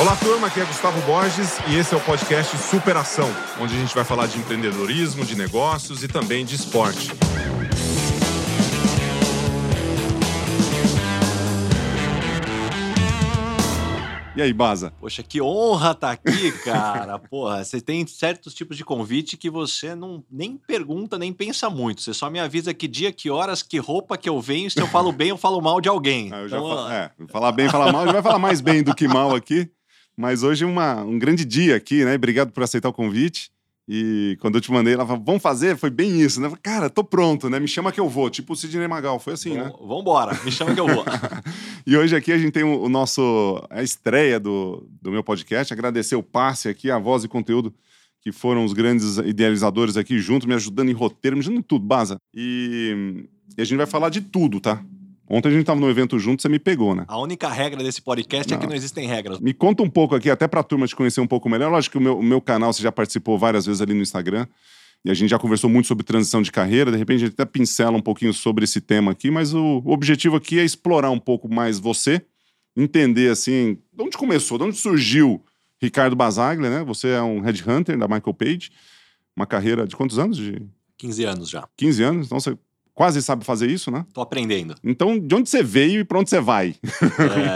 Olá, turma, aqui é Gustavo Borges e esse é o podcast Superação, onde a gente vai falar de empreendedorismo, de negócios e também de esporte. E aí, Baza? Poxa, que honra estar tá aqui, cara. Porra, você tem certos tipos de convite que você não nem pergunta, nem pensa muito. Você só me avisa que dia, que horas, que roupa que eu venho, se eu falo bem ou falo mal de alguém. Ah, então, falo, é, falar bem, falar mal, a gente vai falar mais bem do que mal aqui. Mas hoje é um grande dia aqui, né? Obrigado por aceitar o convite. E quando eu te mandei, ela falou, vamos fazer? Foi bem isso, né? Falei, Cara, tô pronto, né? Me chama que eu vou. Tipo o Sidney Magal, foi assim, Bom, né? Vambora, me chama que eu vou. e hoje aqui a gente tem o, o, nosso, a estreia do, do meu podcast. Agradecer o passe aqui, a voz e conteúdo, que foram os grandes idealizadores aqui junto, me ajudando em roteiro, me ajudando em tudo, Baza. E, e a gente vai falar de tudo, tá? Ontem a gente estava no evento junto, você me pegou, né? A única regra desse podcast não. é que não existem regras. Me conta um pouco aqui, até para a turma te conhecer um pouco melhor. Lógico que o meu, o meu canal você já participou várias vezes ali no Instagram. E a gente já conversou muito sobre transição de carreira. De repente a gente até pincela um pouquinho sobre esse tema aqui, mas o, o objetivo aqui é explorar um pouco mais você, entender assim, de onde começou, de onde surgiu Ricardo Basaglia, né? Você é um headhunter da Michael Page, uma carreira de quantos anos? De 15 anos já. 15 anos, então você quase sabe fazer isso, né? Tô aprendendo. Então, de onde você veio e para onde você vai?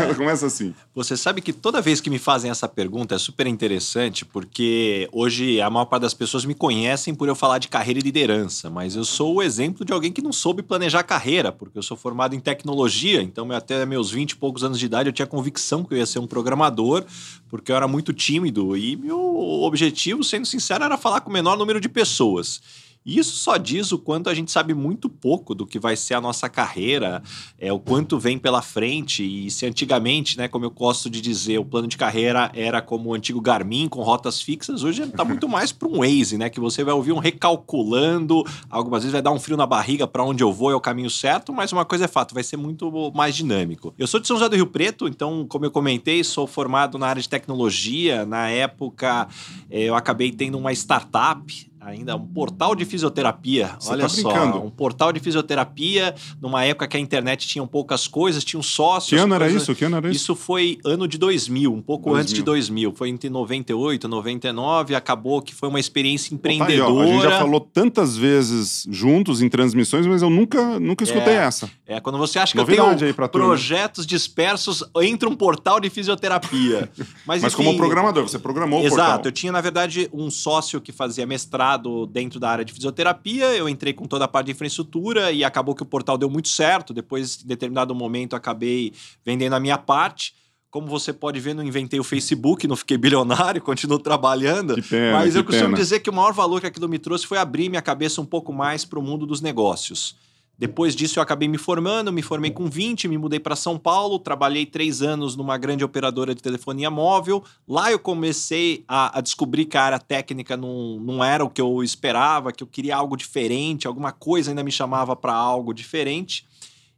É... Começa assim. Você sabe que toda vez que me fazem essa pergunta é super interessante, porque hoje a maior parte das pessoas me conhecem por eu falar de carreira e liderança, mas eu sou o exemplo de alguém que não soube planejar carreira, porque eu sou formado em tecnologia, então até meus 20 e poucos anos de idade eu tinha convicção que eu ia ser um programador, porque eu era muito tímido e meu objetivo, sendo sincero, era falar com o menor número de pessoas. E isso só diz o quanto a gente sabe muito pouco do que vai ser a nossa carreira, é o quanto vem pela frente. E se antigamente, né, como eu gosto de dizer, o plano de carreira era como o antigo Garmin com rotas fixas, hoje está muito mais para um Waze, né, que você vai ouvir um recalculando, algumas vezes vai dar um frio na barriga para onde eu vou é o caminho certo, mas uma coisa é fato, vai ser muito mais dinâmico. Eu sou de São José do Rio Preto, então, como eu comentei, sou formado na área de tecnologia. Na época, eh, eu acabei tendo uma startup ainda um portal de fisioterapia. Você Olha tá só, um portal de fisioterapia numa época que a internet tinha poucas coisas, tinha um sócio. Que ano era isso? Que ano era isso? Isso foi ano de 2000, um pouco 2000. antes de 2000. Foi entre 98 e 99, acabou que foi uma experiência empreendedora. Tá aí, a gente já falou tantas vezes juntos em transmissões, mas eu nunca, nunca escutei é, essa. É, quando você acha que Novidade eu tenho projetos dispersos entre um portal de fisioterapia. Mas, mas enfim, como programador, você programou o Exato, portal. Exato, eu tinha na verdade um sócio que fazia mestrado dentro da área de fisioterapia, eu entrei com toda a parte de infraestrutura e acabou que o portal deu muito certo. Depois, em determinado momento, acabei vendendo a minha parte. Como você pode ver, não inventei o Facebook, não fiquei bilionário, continuo trabalhando. Pena, mas eu costumo pena. dizer que o maior valor que aquilo me trouxe foi abrir minha cabeça um pouco mais para o mundo dos negócios. Depois disso, eu acabei me formando, me formei com 20, me mudei para São Paulo, trabalhei três anos numa grande operadora de telefonia móvel. Lá eu comecei a, a, descobrir que a área técnica não, não era o que eu esperava, que eu queria algo diferente, alguma coisa ainda me chamava para algo diferente.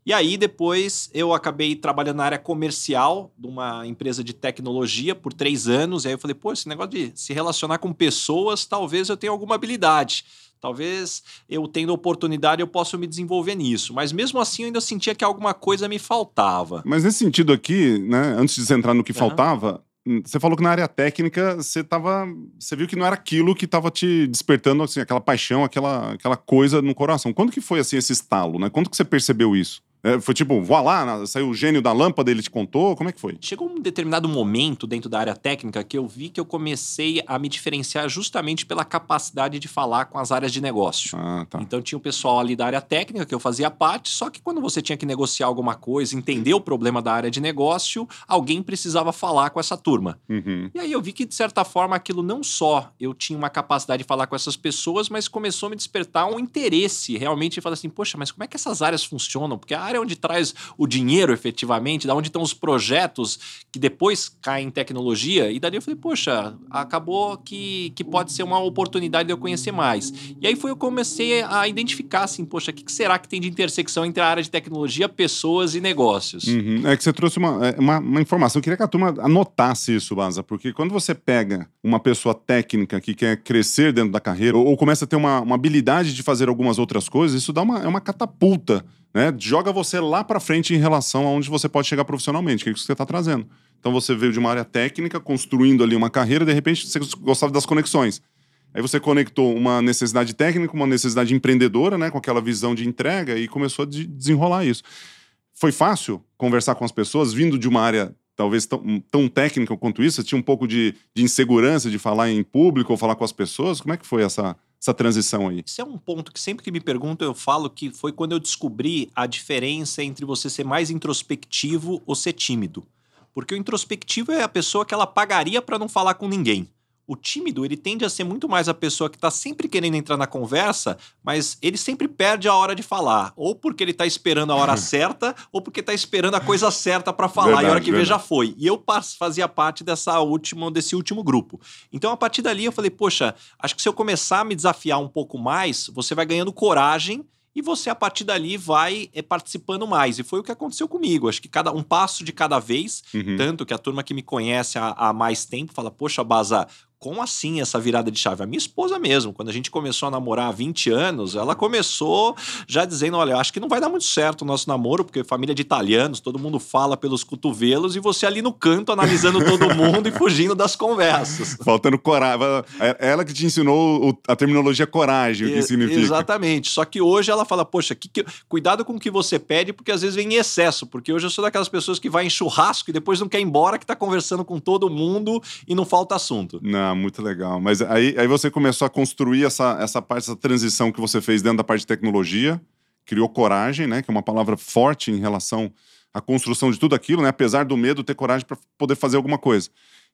E aí, depois, eu acabei trabalhando na área comercial de uma empresa de tecnologia por três anos. E aí eu falei, pô, esse negócio de se relacionar com pessoas, talvez eu tenha alguma habilidade. Talvez eu tendo oportunidade eu possa me desenvolver nisso, mas mesmo assim eu ainda sentia que alguma coisa me faltava. Mas nesse sentido aqui, né, antes de você entrar no que uhum. faltava, hum, você falou que na área técnica você tava, você viu que não era aquilo que estava te despertando assim aquela paixão, aquela aquela coisa no coração. Quando que foi assim esse estalo, né? Quando que você percebeu isso? É, foi tipo, vá lá, saiu o gênio da lâmpada, ele te contou? Como é que foi? Chegou um determinado momento dentro da área técnica que eu vi que eu comecei a me diferenciar justamente pela capacidade de falar com as áreas de negócio. Ah, tá. Então tinha o pessoal ali da área técnica que eu fazia parte, só que quando você tinha que negociar alguma coisa, entender o problema da área de negócio, alguém precisava falar com essa turma. Uhum. E aí eu vi que, de certa forma, aquilo não só eu tinha uma capacidade de falar com essas pessoas, mas começou a me despertar um interesse realmente e falar assim, poxa, mas como é que essas áreas funcionam? Porque a área área onde traz o dinheiro efetivamente, da onde estão os projetos que depois caem em tecnologia. E dali eu falei, poxa, acabou que, que pode ser uma oportunidade de eu conhecer mais. E aí foi eu comecei a identificar assim, poxa, o que será que tem de intersecção entre a área de tecnologia, pessoas e negócios? Uhum. É que você trouxe uma, é, uma, uma, informação. Eu queria que a turma anotasse isso, Baza, porque quando você pega uma pessoa técnica que quer crescer dentro da carreira ou, ou começa a ter uma, uma habilidade de fazer algumas outras coisas, isso dá uma, é uma catapulta né? Joga você lá para frente em relação a onde você pode chegar profissionalmente, que é isso que você está trazendo. Então você veio de uma área técnica, construindo ali uma carreira, de repente você gostava das conexões. Aí você conectou uma necessidade técnica, uma necessidade empreendedora, né, com aquela visão de entrega e começou a de desenrolar isso. Foi fácil conversar com as pessoas vindo de uma área talvez tão, tão técnica quanto isso? Você tinha um pouco de, de insegurança de falar em público ou falar com as pessoas? Como é que foi essa, essa transição aí? Isso é um ponto que sempre que me perguntam eu falo que foi quando eu descobri a diferença entre você ser mais introspectivo ou ser tímido. Porque o introspectivo é a pessoa que ela pagaria para não falar com ninguém. O tímido, ele tende a ser muito mais a pessoa que está sempre querendo entrar na conversa, mas ele sempre perde a hora de falar. Ou porque ele está esperando a hora certa, ou porque está esperando a coisa certa para falar. Verdade, e a hora que verdade. vê já foi. E eu fazia parte dessa última, desse último grupo. Então, a partir dali, eu falei, poxa, acho que se eu começar a me desafiar um pouco mais, você vai ganhando coragem e você a partir dali vai é, participando mais. E foi o que aconteceu comigo. Acho que cada um passo de cada vez, uhum. tanto que a turma que me conhece há, há mais tempo fala: Poxa, Baza, como assim essa virada de chave? A minha esposa mesmo, quando a gente começou a namorar há 20 anos, ela começou já dizendo: olha, acho que não vai dar muito certo o nosso namoro, porque família de italianos, todo mundo fala pelos cotovelos e você ali no canto analisando todo mundo e fugindo das conversas. Faltando coragem. É ela que te ensinou a terminologia coragem, o que significa. Exatamente. Só que hoje ela fala: poxa, que que... cuidado com o que você pede, porque às vezes vem em excesso. Porque hoje eu sou daquelas pessoas que vai em churrasco e depois não quer ir embora, que tá conversando com todo mundo e não falta assunto. Não, muito legal. Mas aí, aí você começou a construir essa, essa parte, essa transição que você fez dentro da parte de tecnologia, criou coragem, né? Que é uma palavra forte em relação à construção de tudo aquilo, né? Apesar do medo, ter coragem para poder fazer alguma coisa.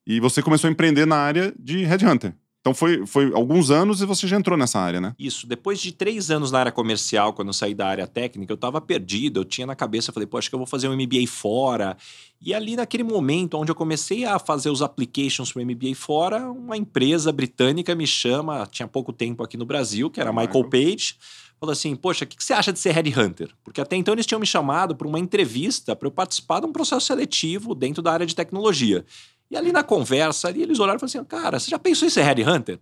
E você começou a empreender na área de headhunter. Então foi, foi alguns anos e você já entrou nessa área, né? Isso. Depois de três anos na área comercial, quando eu saí da área técnica, eu estava perdido. Eu tinha na cabeça, falei, pô, acho que eu vou fazer um MBA fora. E ali naquele momento, onde eu comecei a fazer os applications para o MBA fora, uma empresa britânica me chama, tinha pouco tempo aqui no Brasil, que era a Michael Page falou assim: Poxa, o que, que, você acha de ser headhunter? Porque até então eles tinham me chamado para uma entrevista para eu participar de um processo seletivo dentro da área de tecnologia. E ali na conversa, ali, eles olharam e falaram assim: cara, você já pensou em ser headhunter?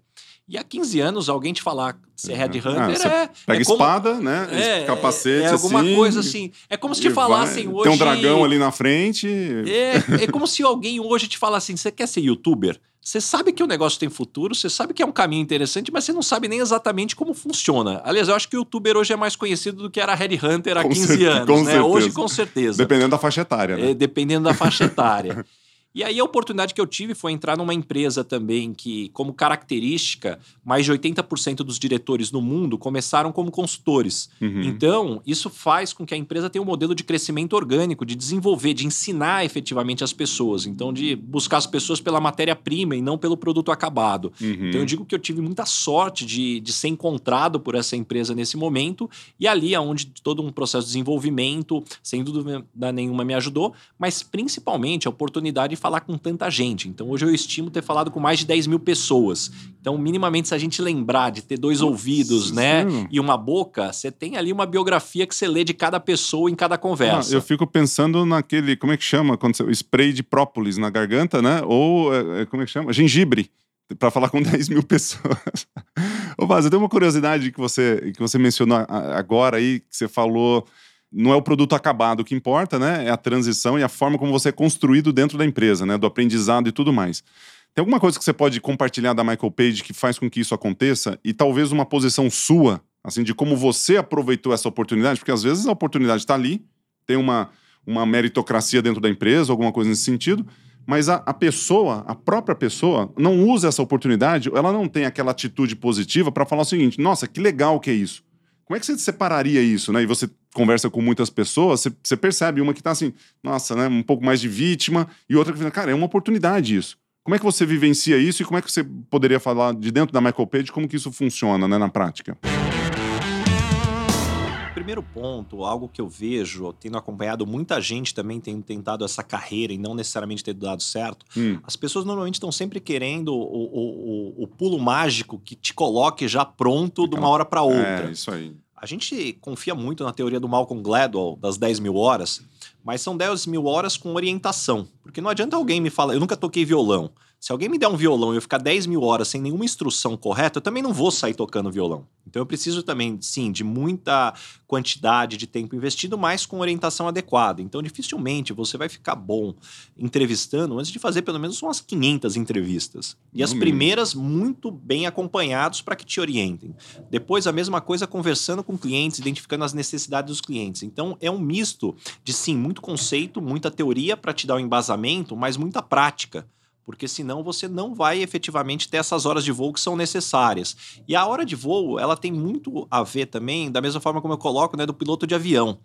E há 15 anos, alguém te falar ser headhunter ah, é. Pega é como, espada, né? É, capacete. É, alguma assim, coisa assim. É como se te falassem vai, hoje. Tem um dragão ali na frente. É, é como se alguém hoje te falasse assim: você quer ser youtuber? Você sabe que o negócio tem futuro, você sabe que é um caminho interessante, mas você não sabe nem exatamente como funciona. Aliás, eu acho que o youtuber hoje é mais conhecido do que era Headhunter há com 15 anos, né? Hoje, com certeza. Dependendo da faixa etária, né? É, dependendo da faixa etária. E aí a oportunidade que eu tive foi entrar numa empresa também que, como característica, mais de 80% dos diretores no mundo começaram como consultores. Uhum. Então, isso faz com que a empresa tenha um modelo de crescimento orgânico, de desenvolver, de ensinar efetivamente as pessoas. Então, de buscar as pessoas pela matéria-prima e não pelo produto acabado. Uhum. Então, eu digo que eu tive muita sorte de, de ser encontrado por essa empresa nesse momento e ali onde todo um processo de desenvolvimento, sem dúvida nenhuma, me ajudou, mas principalmente a oportunidade falar com tanta gente. Então hoje eu estimo ter falado com mais de 10 mil pessoas. Então, minimamente, se a gente lembrar de ter dois Nossa, ouvidos, né? Sim. E uma boca, você tem ali uma biografia que você lê de cada pessoa em cada conversa. Ah, eu fico pensando naquele, como é que chama? Quando você, spray de própolis na garganta, né? Ou, é, é como é que chama? Gengibre para falar com 10 mil pessoas. Ô, Vaz, eu tenho uma curiosidade que você, que você mencionou agora aí, que você falou não é o produto acabado que importa, né? É a transição e a forma como você é construído dentro da empresa, né? Do aprendizado e tudo mais. Tem alguma coisa que você pode compartilhar da Michael Page que faz com que isso aconteça? E talvez uma posição sua, assim, de como você aproveitou essa oportunidade? Porque às vezes a oportunidade está ali, tem uma, uma meritocracia dentro da empresa, alguma coisa nesse sentido, mas a, a, pessoa, a própria pessoa, não usa essa oportunidade, ela não tem aquela atitude positiva para falar o seguinte: nossa, que legal que é isso. Como é que você separaria isso, né? E você conversa com muitas pessoas, você, você percebe uma que está assim, nossa, né, um pouco mais de vítima, e outra que fala, cara, é uma oportunidade isso. Como é que você vivencia isso e como é que você poderia falar de dentro da Michael Page como que isso funciona, né, na prática? Primeiro ponto, algo que eu vejo, tendo acompanhado muita gente também tendo tentado essa carreira e não necessariamente ter dado certo, hum. as pessoas normalmente estão sempre querendo o, o, o, o, pulo mágico que te coloque já pronto de uma hora para outra. É, isso aí. A gente confia muito na teoria do Malcolm Gladwell, das 10 mil horas, mas são 10 mil horas com orientação. Porque não adianta alguém me falar, eu nunca toquei violão. Se alguém me der um violão e eu ficar 10 mil horas sem nenhuma instrução correta, eu também não vou sair tocando violão. Então eu preciso também, sim, de muita quantidade de tempo investido, mas com orientação adequada. Então dificilmente você vai ficar bom entrevistando antes de fazer pelo menos umas 500 entrevistas. E as primeiras muito bem acompanhados para que te orientem. Depois a mesma coisa conversando com clientes, identificando as necessidades dos clientes. Então é um misto de sim, muito conceito, muita teoria para te dar o um embasamento, mas muita prática porque senão você não vai efetivamente ter essas horas de voo que são necessárias. E a hora de voo, ela tem muito a ver também, da mesma forma como eu coloco, né, do piloto de avião.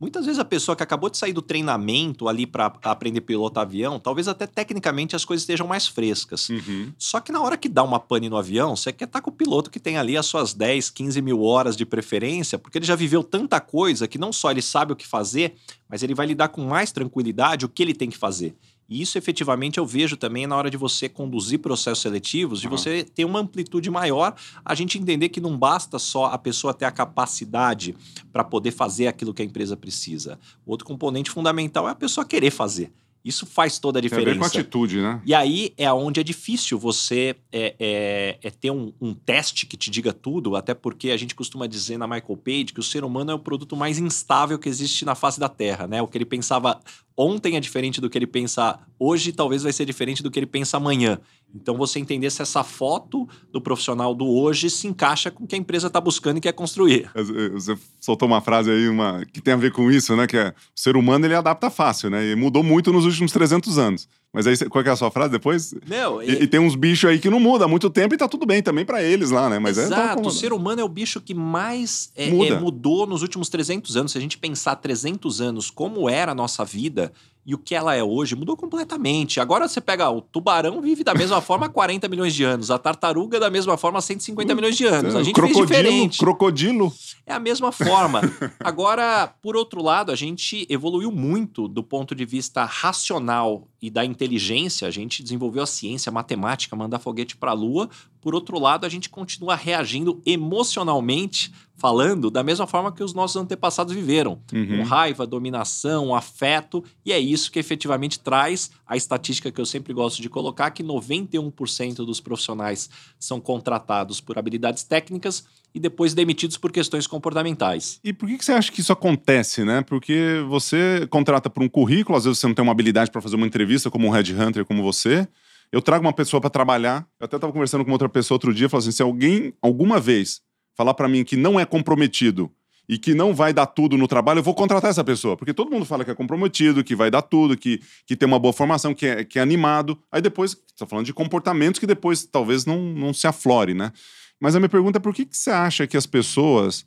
Muitas vezes a pessoa que acabou de sair do treinamento ali para aprender a pilotar avião, talvez até tecnicamente as coisas estejam mais frescas. Uhum. Só que na hora que dá uma pane no avião, você quer estar tá com o piloto que tem ali as suas 10, 15 mil horas de preferência, porque ele já viveu tanta coisa que não só ele sabe o que fazer, mas ele vai lidar com mais tranquilidade o que ele tem que fazer. E isso efetivamente eu vejo também na hora de você conduzir processos seletivos, de uhum. você ter uma amplitude maior, a gente entender que não basta só a pessoa ter a capacidade para poder fazer aquilo que a empresa precisa. Outro componente fundamental é a pessoa querer fazer. Isso faz toda a diferença. Tem a ver com atitude, né? E aí é onde é difícil você é, é, é ter um, um, teste que te diga tudo, até porque a gente costuma dizer na Michael Page que o ser humano é o produto mais instável que existe na face da Terra, né? O que ele pensava ontem é diferente do que ele pensa hoje, talvez vai ser diferente do que ele pensa amanhã. Então você entender se essa foto do profissional do hoje se encaixa com o que a empresa está buscando e quer construir. Você soltou uma frase aí uma, que tem a ver com isso, né? Que é o ser humano ele adapta fácil, né? E mudou muito nos últimos 300 anos. Mas aí, qual é a sua frase depois? Meu, e, e... tem uns bichos aí que não mudam há muito tempo e tá tudo bem também para eles lá, né? Mas é Exato, é o ser humano é o bicho que mais é, é, mudou nos últimos 300 anos. Se a gente pensar 300 anos como era a nossa vida, e o que ela é hoje mudou completamente. Agora você pega o tubarão vive da mesma forma há 40 milhões de anos, a tartaruga da mesma forma há 150 hum, milhões de anos. A gente crocodilo, fez diferente. Crocodilo. É a mesma forma. Agora, por outro lado, a gente evoluiu muito do ponto de vista racional e da inteligência. A gente desenvolveu a ciência, a matemática, mandar foguete para a Lua. Por outro lado, a gente continua reagindo emocionalmente falando da mesma forma que os nossos antepassados viveram, uhum. com raiva, dominação, afeto, e é isso que efetivamente traz a estatística que eu sempre gosto de colocar, que 91% dos profissionais são contratados por habilidades técnicas e depois demitidos por questões comportamentais. E por que você acha que isso acontece, né? Porque você contrata por um currículo, às vezes você não tem uma habilidade para fazer uma entrevista como um headhunter como você, eu trago uma pessoa para trabalhar. Eu até estava conversando com outra pessoa outro dia, falando assim: se alguém alguma vez falar para mim que não é comprometido e que não vai dar tudo no trabalho, eu vou contratar essa pessoa. Porque todo mundo fala que é comprometido, que vai dar tudo, que, que tem uma boa formação, que é, que é animado. Aí depois, está falando de comportamentos que depois talvez não, não se aflore, né? Mas a minha pergunta é por que, que você acha que as pessoas,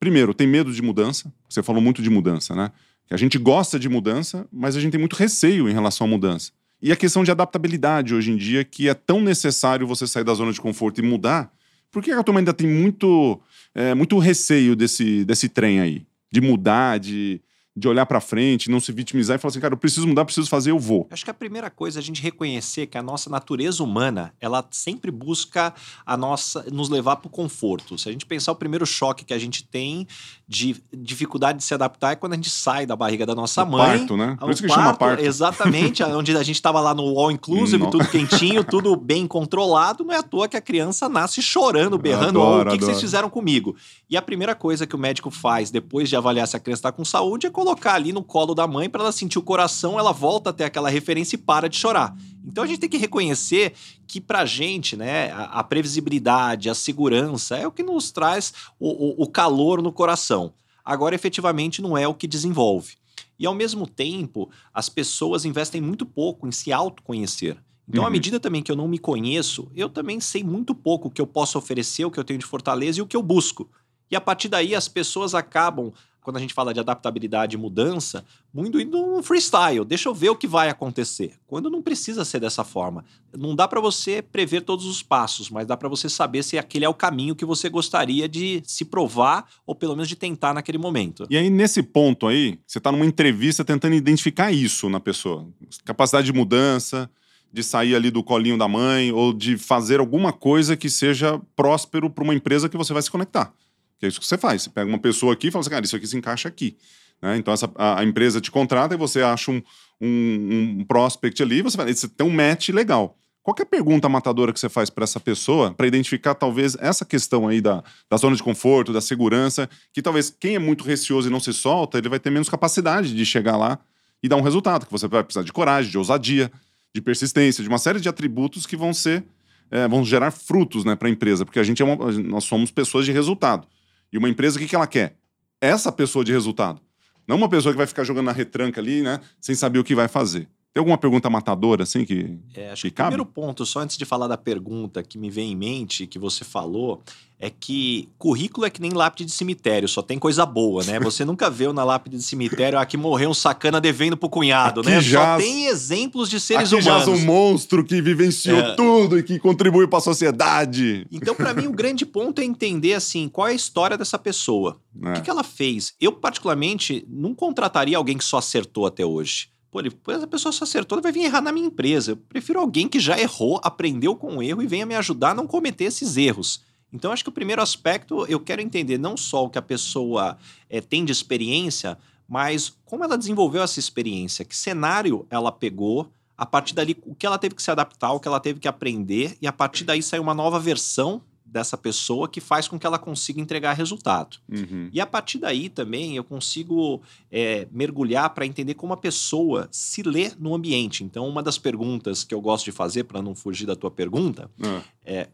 primeiro, têm medo de mudança? Você falou muito de mudança, né? Que a gente gosta de mudança, mas a gente tem muito receio em relação à mudança. E a questão de adaptabilidade hoje em dia, que é tão necessário você sair da zona de conforto e mudar, por que a turma ainda tem muito, é, muito receio desse, desse trem aí? De mudar, de, de olhar para frente, não se vitimizar e falar assim, cara, eu preciso mudar, preciso fazer, eu vou. Acho que a primeira coisa é a gente reconhecer que a nossa natureza humana, ela sempre busca a nossa nos levar para o conforto. Se a gente pensar o primeiro choque que a gente tem de dificuldade de se adaptar é quando a gente sai da barriga da nossa o mãe. Parto, né? Por isso que parto, chama parto. Exatamente, onde a gente estava lá no all inclusive, tudo quentinho, tudo bem controlado, não é à toa que a criança nasce chorando, berrando, adoro, o que, que vocês fizeram comigo? E a primeira coisa que o médico faz depois de avaliar se a criança está com saúde é colocar colocar ali no colo da mãe para ela sentir o coração, ela volta até aquela referência e para de chorar. Então a gente tem que reconhecer que pra gente, né, a, a previsibilidade, a segurança é o que nos traz o, o, o calor no coração. Agora, efetivamente, não é o que desenvolve. E ao mesmo tempo, as pessoas investem muito pouco em se autoconhecer. Então, uhum. à medida também que eu não me conheço, eu também sei muito pouco o que eu posso oferecer, o que eu tenho de fortaleza e o que eu busco. E a partir daí as pessoas acabam quando a gente fala de adaptabilidade e mudança, muito indo no freestyle. Deixa eu ver o que vai acontecer. Quando não precisa ser dessa forma. Não dá para você prever todos os passos, mas dá para você saber se aquele é o caminho que você gostaria de se provar ou pelo menos de tentar naquele momento. E aí, nesse ponto aí, você está numa entrevista tentando identificar isso na pessoa. Capacidade de mudança, de sair ali do colinho da mãe ou de fazer alguma coisa que seja próspero para uma empresa que você vai se conectar. Que é isso que você faz. Você pega uma pessoa aqui e fala assim, cara, isso aqui se encaixa aqui. Né? Então essa, a, a, empresa te contrata e você acha um, um, um prospect ali, você, você tem um match legal. Qual é a pergunta matadora que você faz para essa pessoa para identificar talvez essa questão aí da, da zona de conforto, da segurança, que talvez quem é muito receoso e não se solta, ele vai ter menos capacidade de chegar lá e dar um resultado, que você vai precisar de coragem, de ousadia, de persistência, de uma série de atributos que vão ser é, vão gerar frutos né, para a empresa, porque a gente é uma, nós somos pessoas de resultado. E uma empresa, o que, que ela quer? Essa pessoa de resultado. Não uma pessoa que vai ficar jogando na retranca ali, né, sem saber o que vai fazer. Tem alguma pergunta matadora, assim, que, é, acho que, que o primeiro ponto, só antes de falar da pergunta que me vem em mente, que você falou, é que currículo é que nem lápide de cemitério, só tem coisa boa, né? Você nunca vê na lápide de cemitério, aqui morreu um sacana devendo pro cunhado, aqui né? Já... Só tem exemplos de seres aqui humanos. já um monstro que vivenciou é... tudo e que contribuiu para a sociedade. Então, para mim, o grande ponto é entender, assim, qual é a história dessa pessoa. É. O que, que ela fez? Eu, particularmente, não contrataria alguém que só acertou até hoje. Pô, a pessoa só acertou, vai vir errar na minha empresa. Eu prefiro alguém que já errou, aprendeu com o erro e venha me ajudar a não cometer esses erros. Então, acho que o primeiro aspecto, eu quero entender não só o que a pessoa é, tem de experiência, mas como ela desenvolveu essa experiência, que cenário ela pegou, a partir dali, o que ela teve que se adaptar, o que ela teve que aprender, e a partir daí saiu uma nova versão dessa pessoa que faz com que ela consiga entregar resultado. Uhum. E a partir daí também eu consigo é, mergulhar para entender como a pessoa se lê no ambiente. Então, uma das perguntas que eu gosto de fazer, para não fugir da tua pergunta, uhum. é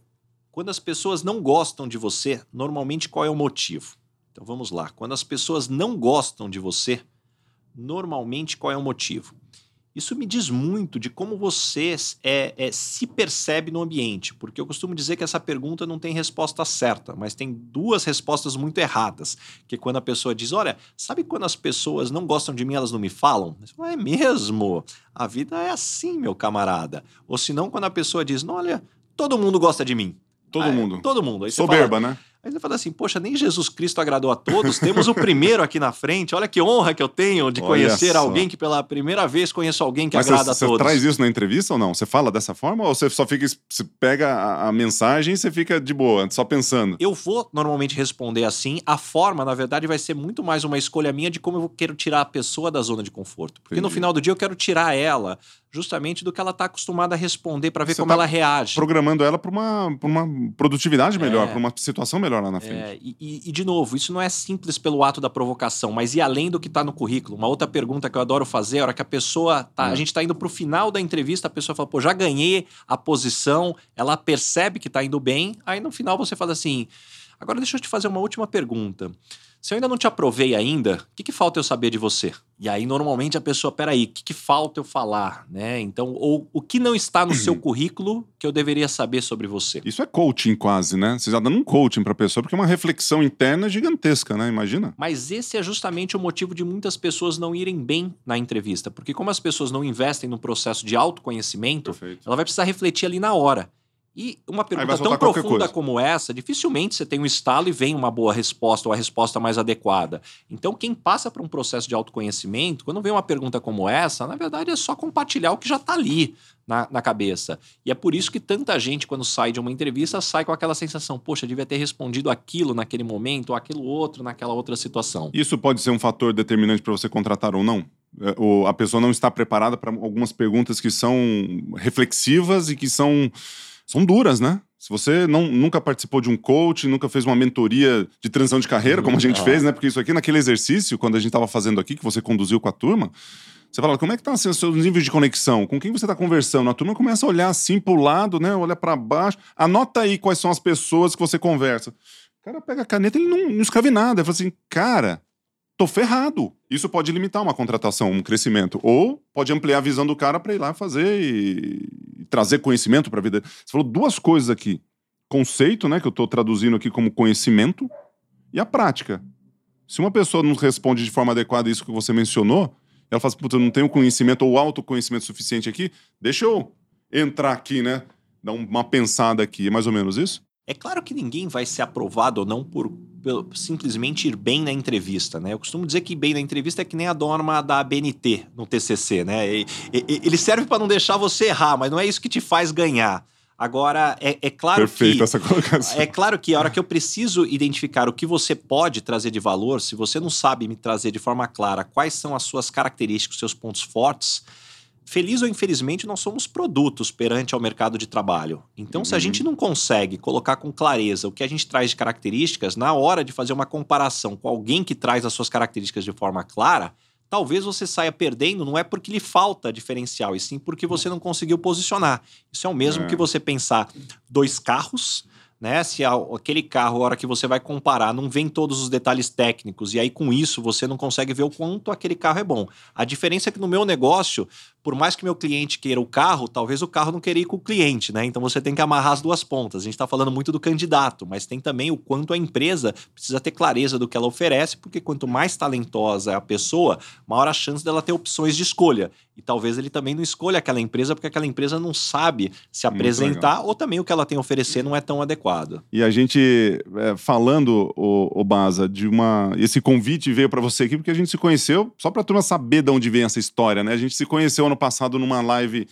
quando as pessoas não gostam de você, normalmente qual é o motivo? Então vamos lá. Quando as pessoas não gostam de você, normalmente qual é o motivo? Isso me diz muito de como você é, é, se percebe no ambiente, porque eu costumo dizer que essa pergunta não tem resposta certa, mas tem duas respostas muito erradas. Que é quando a pessoa diz: Olha, sabe quando as pessoas não gostam de mim, elas não me falam? Falo, é mesmo? A vida é assim, meu camarada. Ou se não, quando a pessoa diz: Olha, todo mundo gosta de mim. Todo mundo. Todo mundo. Aí Soberba, fala, né? Aí você fala assim, poxa, nem Jesus Cristo agradou a todos, temos o primeiro aqui na frente, olha que honra que eu tenho de Olha conhecer só. alguém que pela primeira vez conheço alguém que Mas agrada você, a todos. Você traz isso na entrevista ou não? Você fala dessa forma ou você só fica, você pega a, a, mensagem e você fica de boa, só pensando? Eu vou normalmente responder assim, a forma, na verdade, vai ser muito mais uma escolha minha de como eu quero tirar a pessoa da zona de conforto. Porque Entendi. no final do dia eu quero tirar ela justamente do que ela está acostumada a responder para ver Você como tá ela reage. Programando ela para uma, uma produtividade melhor, é, para uma situação melhor lá na frente. É, e, e, de novo, isso não é simples pelo ato da provocação, mas e além do que está no currículo. Uma outra pergunta que eu adoro fazer, a hora que a pessoa tá, hum. a gente está indo para o final da entrevista, a pessoa fala, pô, já ganhei a posição, ela percebe que está indo bem, aí no final você fala assim, agora deixa eu te fazer uma última pergunta. Se eu ainda não te aprovei ainda, o que, que falta eu saber de você? E aí, normalmente, a pessoa, peraí, o que, que falta eu falar? Né? Então, ou o que não está no seu currículo que eu deveria saber sobre você? Isso é coaching quase, né? Você já dando um coaching para a pessoa, porque é uma reflexão interna gigantesca, né? Imagina. Mas esse é justamente o motivo de muitas pessoas não irem bem na entrevista. Porque como as pessoas não investem no processo de autoconhecimento, Perfeito. ela vai precisar refletir ali na hora. E uma pergunta tão profunda como essa, dificilmente você tem um estalo e vem uma boa resposta ou a resposta mais adequada. Então, quem passa por um processo de autoconhecimento, quando vem uma pergunta como essa, na verdade é só compartilhar o que já está ali na, na, cabeça. E é por isso que tanta gente, quando sai de uma entrevista, sai com aquela sensação: poxa, devia ter respondido aquilo naquele momento, ou aquilo outro naquela outra situação. Isso pode ser um fator determinante para você contratar ou não? É, ou a pessoa não está preparada para algumas perguntas que são reflexivas e que são são duras, né? Se você não, nunca participou de um coach, nunca fez uma mentoria de transição de carreira, como a gente ah. fez, né? Porque isso aqui, naquele exercício, quando a gente estava fazendo aqui, que você conduziu com a turma, você fala, como é que tá assim, o seu nível de conexão? Com quem você está conversando? A turma começa a olhar assim pro lado, né? Olha para baixo. Anota aí quais são as pessoas que você conversa. O cara pega a caneta e ele não, não escreve nada. Ele fala assim, cara, tô ferrado. Isso pode limitar uma contratação, um crescimento. Ou pode ampliar a visão do cara para ir lá fazer e trazer conhecimento para a vida. Você falou duas coisas aqui. Conceito, né, que eu estou traduzindo aqui como conhecimento, e a prática. Se uma pessoa não responde de forma adequada isso que você mencionou, ela fala assim, puta, eu não tenho conhecimento ou autoconhecimento suficiente aqui, deixa eu entrar aqui, né? Dar uma pensada aqui. É mais ou menos isso? É claro que ninguém vai ser aprovado ou não por, por, simplesmente ir bem na entrevista, né? Eu costumo dizer que bem na entrevista é que nem a norma da BNT no TCC, né? E, e, ele serve para não deixar você errar, mas não é isso que te faz ganhar. Agora, é, é claro Perfeito que... essa colocação. É claro que a hora que eu preciso identificar o que você pode trazer de valor, se você não sabe me trazer de forma clara quais são as suas características, seus pontos fortes, feliz ou infelizmente, nós somos produtos perante ao mercado de trabalho. Então, uhum. se a gente não consegue colocar com clareza o que a gente traz de características, na hora de fazer uma comparação com alguém que traz as suas características de forma clara, talvez você saia perdendo, não é porque lhe falta diferencial, e sim porque você não conseguiu posicionar. Isso é o mesmo é. que você pensar dois carros né? Se aquele carro, a hora que você vai comparar, não vem todos os detalhes técnicos, e aí com isso você não consegue ver o quanto aquele carro é bom. A diferença é que no meu negócio, por mais que meu cliente queira o carro, talvez o carro não queira ir com o cliente, né? Então você tem que amarrar as duas pontas. A gente está falando muito do candidato, mas tem também o quanto a empresa precisa ter clareza do que ela oferece, porque quanto mais talentosa é a pessoa, maior a chance dela ter opções de escolha. E talvez ele também não escolha aquela empresa porque aquela empresa não sabe se apresentar ou também o que ela tem a oferecer não é tão adequado. E a gente, é, falando, o, o Baza, de uma. Esse convite veio para você aqui porque a gente se conheceu, só para a turma saber de onde vem essa história, né? A gente se conheceu ano passado numa live,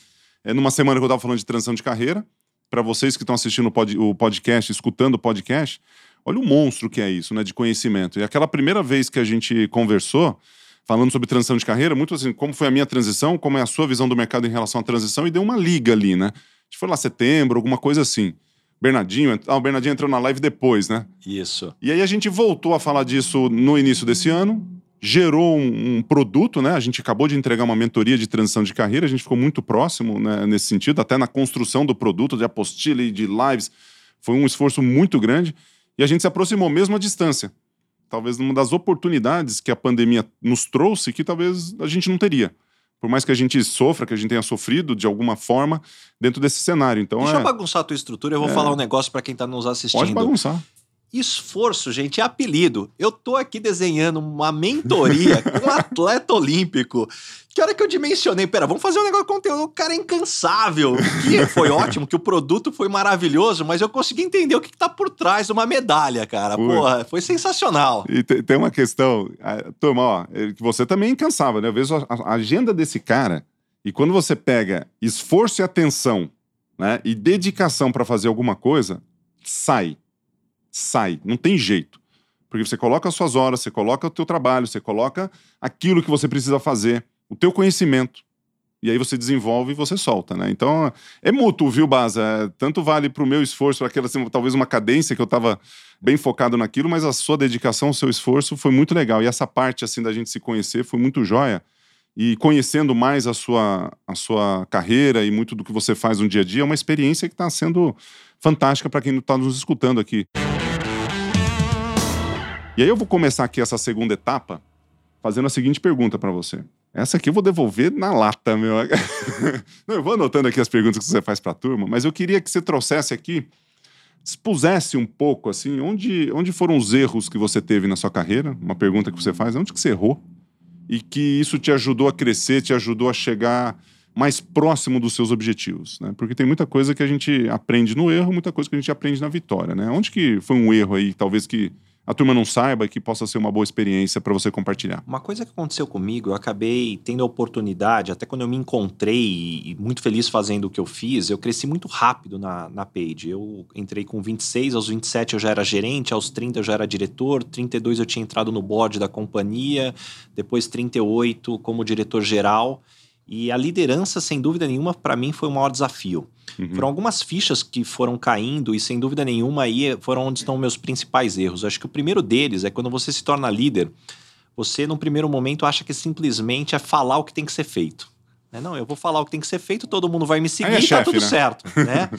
é, numa semana que eu estava falando de transição de carreira. Para vocês que estão assistindo o, pod, o podcast, escutando o podcast, olha o monstro que é isso, né? De conhecimento. E aquela primeira vez que a gente conversou falando sobre transição de carreira, muito assim, como foi a minha transição, como é a sua visão do mercado em relação à transição, e deu uma liga ali, né? A gente foi lá setembro, alguma coisa assim. Bernardinho, ah, o Bernardinho entrou na live depois, né? Isso. E aí a gente voltou a falar disso no início desse ano, gerou um, um, produto, né? A gente acabou de entregar uma mentoria de transição de carreira, a gente ficou muito próximo né, nesse sentido, até na construção do produto, de apostila e de lives. Foi um esforço muito grande e a gente se aproximou mesmo à distância talvez uma das oportunidades que a pandemia nos trouxe que talvez a gente não teria. Por mais que a gente sofra, que a gente tenha sofrido de alguma forma dentro desse cenário. Então, Deixa é... eu bagunçar a tua estrutura, eu vou é... falar um negócio para quem está nos assistindo. Pode bagunçar. Esforço, gente, é apelido. Eu tô aqui desenhando uma mentoria com um atleta olímpico. Que hora que eu dimensionei, pera, vamos fazer um negócio de conteúdo, o cara é incansável. Que foi ótimo, que o produto foi maravilhoso, mas eu consegui entender o que, que tá por trás de uma medalha, cara. Porra, foi sensacional. E tem uma questão, turma, ó, que você também é incansável, né? Eu vejo a, a agenda desse cara, e quando você pega esforço e atenção, né, e dedicação para fazer alguma coisa, sai sai, não tem jeito. Porque você coloca as suas horas, você coloca o teu trabalho, você coloca aquilo que você precisa fazer, o teu conhecimento. E aí você desenvolve e você solta, né? Então, é mútuo, viu, Baza? É, tanto vale para o meu esforço, aquela assim, talvez uma cadência que eu estava bem focado naquilo, mas a sua dedicação, o seu esforço foi muito legal. E essa parte, assim, da gente se conhecer foi muito jóia. E conhecendo mais a sua, a sua carreira e muito do que você faz no dia a dia, é uma experiência que está sendo fantástica para quem está nos escutando aqui. E aí eu vou começar aqui essa segunda etapa fazendo a seguinte pergunta para você. Essa aqui eu vou devolver na lata, meu. Não, eu vou anotando aqui as perguntas que você faz para a turma, mas eu queria que você trouxesse aqui, expusesse um pouco, assim, onde, onde foram os erros que você teve na sua carreira, uma pergunta que você faz, onde que você errou, e que isso te ajudou a crescer, te ajudou a chegar mais próximo dos seus objetivos, né? Porque tem muita coisa que a gente aprende no erro, muita coisa que a gente aprende na vitória, né? Onde que foi um erro aí, talvez que a turma não saiba que possa ser uma boa experiência para você compartilhar. Uma coisa que aconteceu comigo, eu acabei tendo a oportunidade, até quando eu me encontrei e muito feliz fazendo o que eu fiz, eu cresci muito rápido na, na Page. Eu entrei com 26, aos 27 eu já era gerente, aos 30 eu já era diretor, 32 eu tinha entrado no board da companhia, depois 38 como diretor geral. E a liderança, sem dúvida nenhuma, para mim foi o maior desafio. Uhum. Foram algumas fichas que foram caindo e, sem dúvida nenhuma, aí foram onde estão meus principais erros. Acho que o primeiro deles é quando você se torna líder, você, num primeiro momento, acha que simplesmente é falar o que tem que ser feito. Né? Não, eu vou falar o que tem que ser feito, todo mundo vai me seguir é e tá tudo né? certo. Né?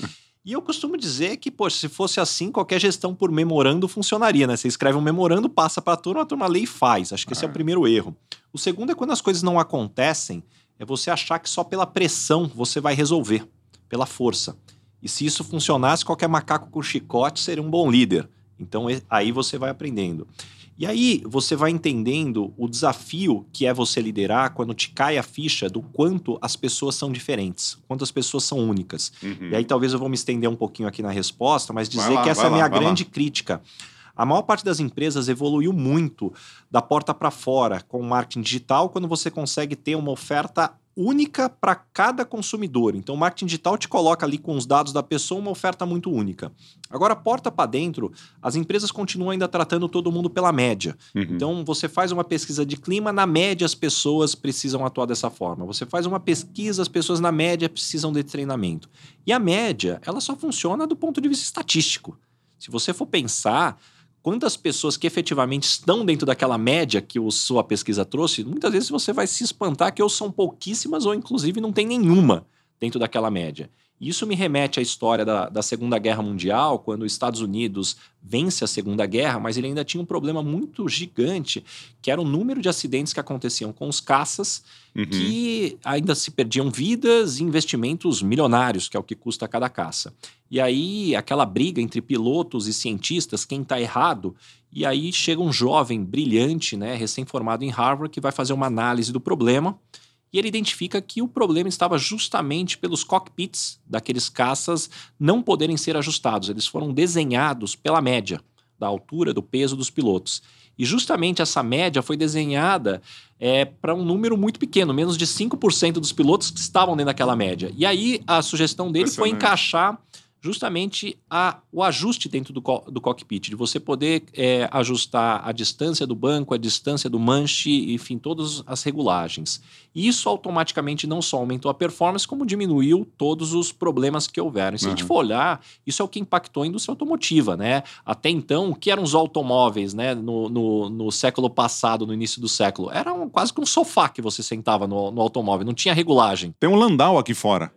E eu costumo dizer que, pô, se fosse assim, qualquer gestão por memorando funcionaria, né? Você escreve um memorando, lê para a turma, a turma lê e faz. Acho que esse é o primeiro erro. O segundo é quando as coisas não acontecem, é você achar que só pela pressão você vai resolver, pela força. E se isso funcionasse, qualquer macaco com chicote seria um bom líder. Então aí você vai aprendendo. E aí você vai entendendo o desafio que é você liderar quando te cai a ficha do quanto as pessoas são diferentes, quanto as pessoas são únicas. Uhum. E aí talvez eu vou me estender um pouquinho aqui na resposta, mas dizer lá, que essa é a minha lá, grande crítica. A maior parte das empresas evoluiu muito da porta para fora com o marketing digital quando você consegue ter uma oferta única para cada consumidor. Então, o marketing digital te coloca ali com os dados da pessoa uma oferta muito única. Agora, porta para dentro, as empresas continuam ainda tratando todo mundo pela média. Uhum. Então, você faz uma pesquisa de clima, na média as pessoas precisam atuar dessa forma. Você faz uma pesquisa, as pessoas na média precisam de treinamento. E a média, ela só funciona do ponto de vista estatístico. Se você for pensar, quantas pessoas que efetivamente estão dentro daquela média que a sua pesquisa trouxe, muitas vezes você vai se espantar que ou são pouquíssimas ou inclusive não tem nenhuma dentro daquela média. Isso me remete à história da, da Segunda Guerra Mundial, quando os Estados Unidos vence a Segunda Guerra, mas ele ainda tinha um problema muito gigante, que era o número de acidentes que aconteciam com os caças, uhum. que ainda se perdiam vidas e investimentos milionários, que é o que custa cada caça. E aí, aquela briga entre pilotos e cientistas, quem está errado, e aí chega um jovem brilhante, né, recém-formado em Harvard, que vai fazer uma análise do problema e ele identifica que o problema estava justamente pelos cockpits daqueles caças não poderem ser ajustados. Eles foram desenhados pela média da altura, do peso dos pilotos. E justamente essa média foi desenhada é, para um número muito pequeno, menos de 5% dos pilotos que estavam dentro daquela média. E aí a sugestão dele foi encaixar justamente a, o ajuste dentro do, do cockpit, de você poder é, ajustar a distância do banco, a distância do manche, enfim, todas as regulagens. E isso automaticamente não só aumentou a performance, como diminuiu todos os problemas que houveram. E se uhum. a gente for olhar, isso é o que impactou a indústria automotiva, né? Até então, o que eram os automóveis, né? No, no, no século passado, no início do século, era um, quase que um sofá que você sentava no, no automóvel, não tinha regulagem. Tem um Landau aqui fora.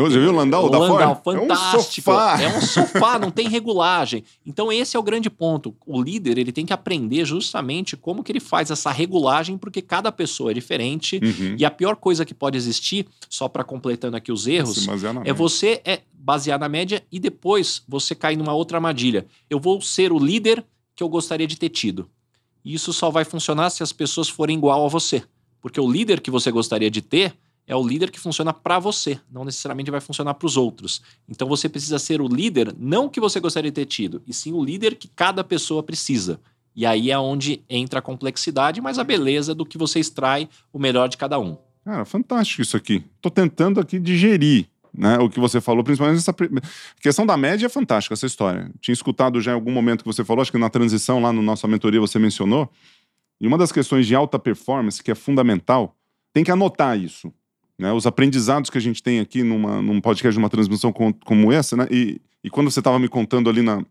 Então, você viu o Landau o da Landau, Ford? fantástico. É um sofá. É um sofá, não tem regulagem. Então, esse é o grande ponto. O líder, ele tem que aprender justamente como que ele faz essa regulagem, porque cada pessoa é diferente. Uhum. E a pior coisa que pode existir, só para completando aqui os erros, é média. você é basear na média e depois você cair numa outra armadilha. Eu vou ser o líder que eu gostaria de ter tido. E isso só vai funcionar se as pessoas forem igual a você. Porque o líder que você gostaria de ter é o líder que funciona para você, não necessariamente vai funcionar para os outros. Então você precisa ser o líder, não que você gostaria de ter tido, e sim o líder que cada pessoa precisa. E aí é onde entra a complexidade, mas a beleza do que você extrai o melhor de cada um. Cara, fantástico isso aqui. Tô tentando aqui digerir né, o que você falou, principalmente essa a questão da média é fantástica essa história. Tinha escutado já em algum momento que você falou, acho que na transição lá no nossa mentoria você mencionou. E uma das questões de alta performance que é fundamental, tem que anotar isso. Né, os aprendizados que a gente tem aqui numa, num podcast, numa transmissão com, como essa, né? E, e quando você estava me contando ali na,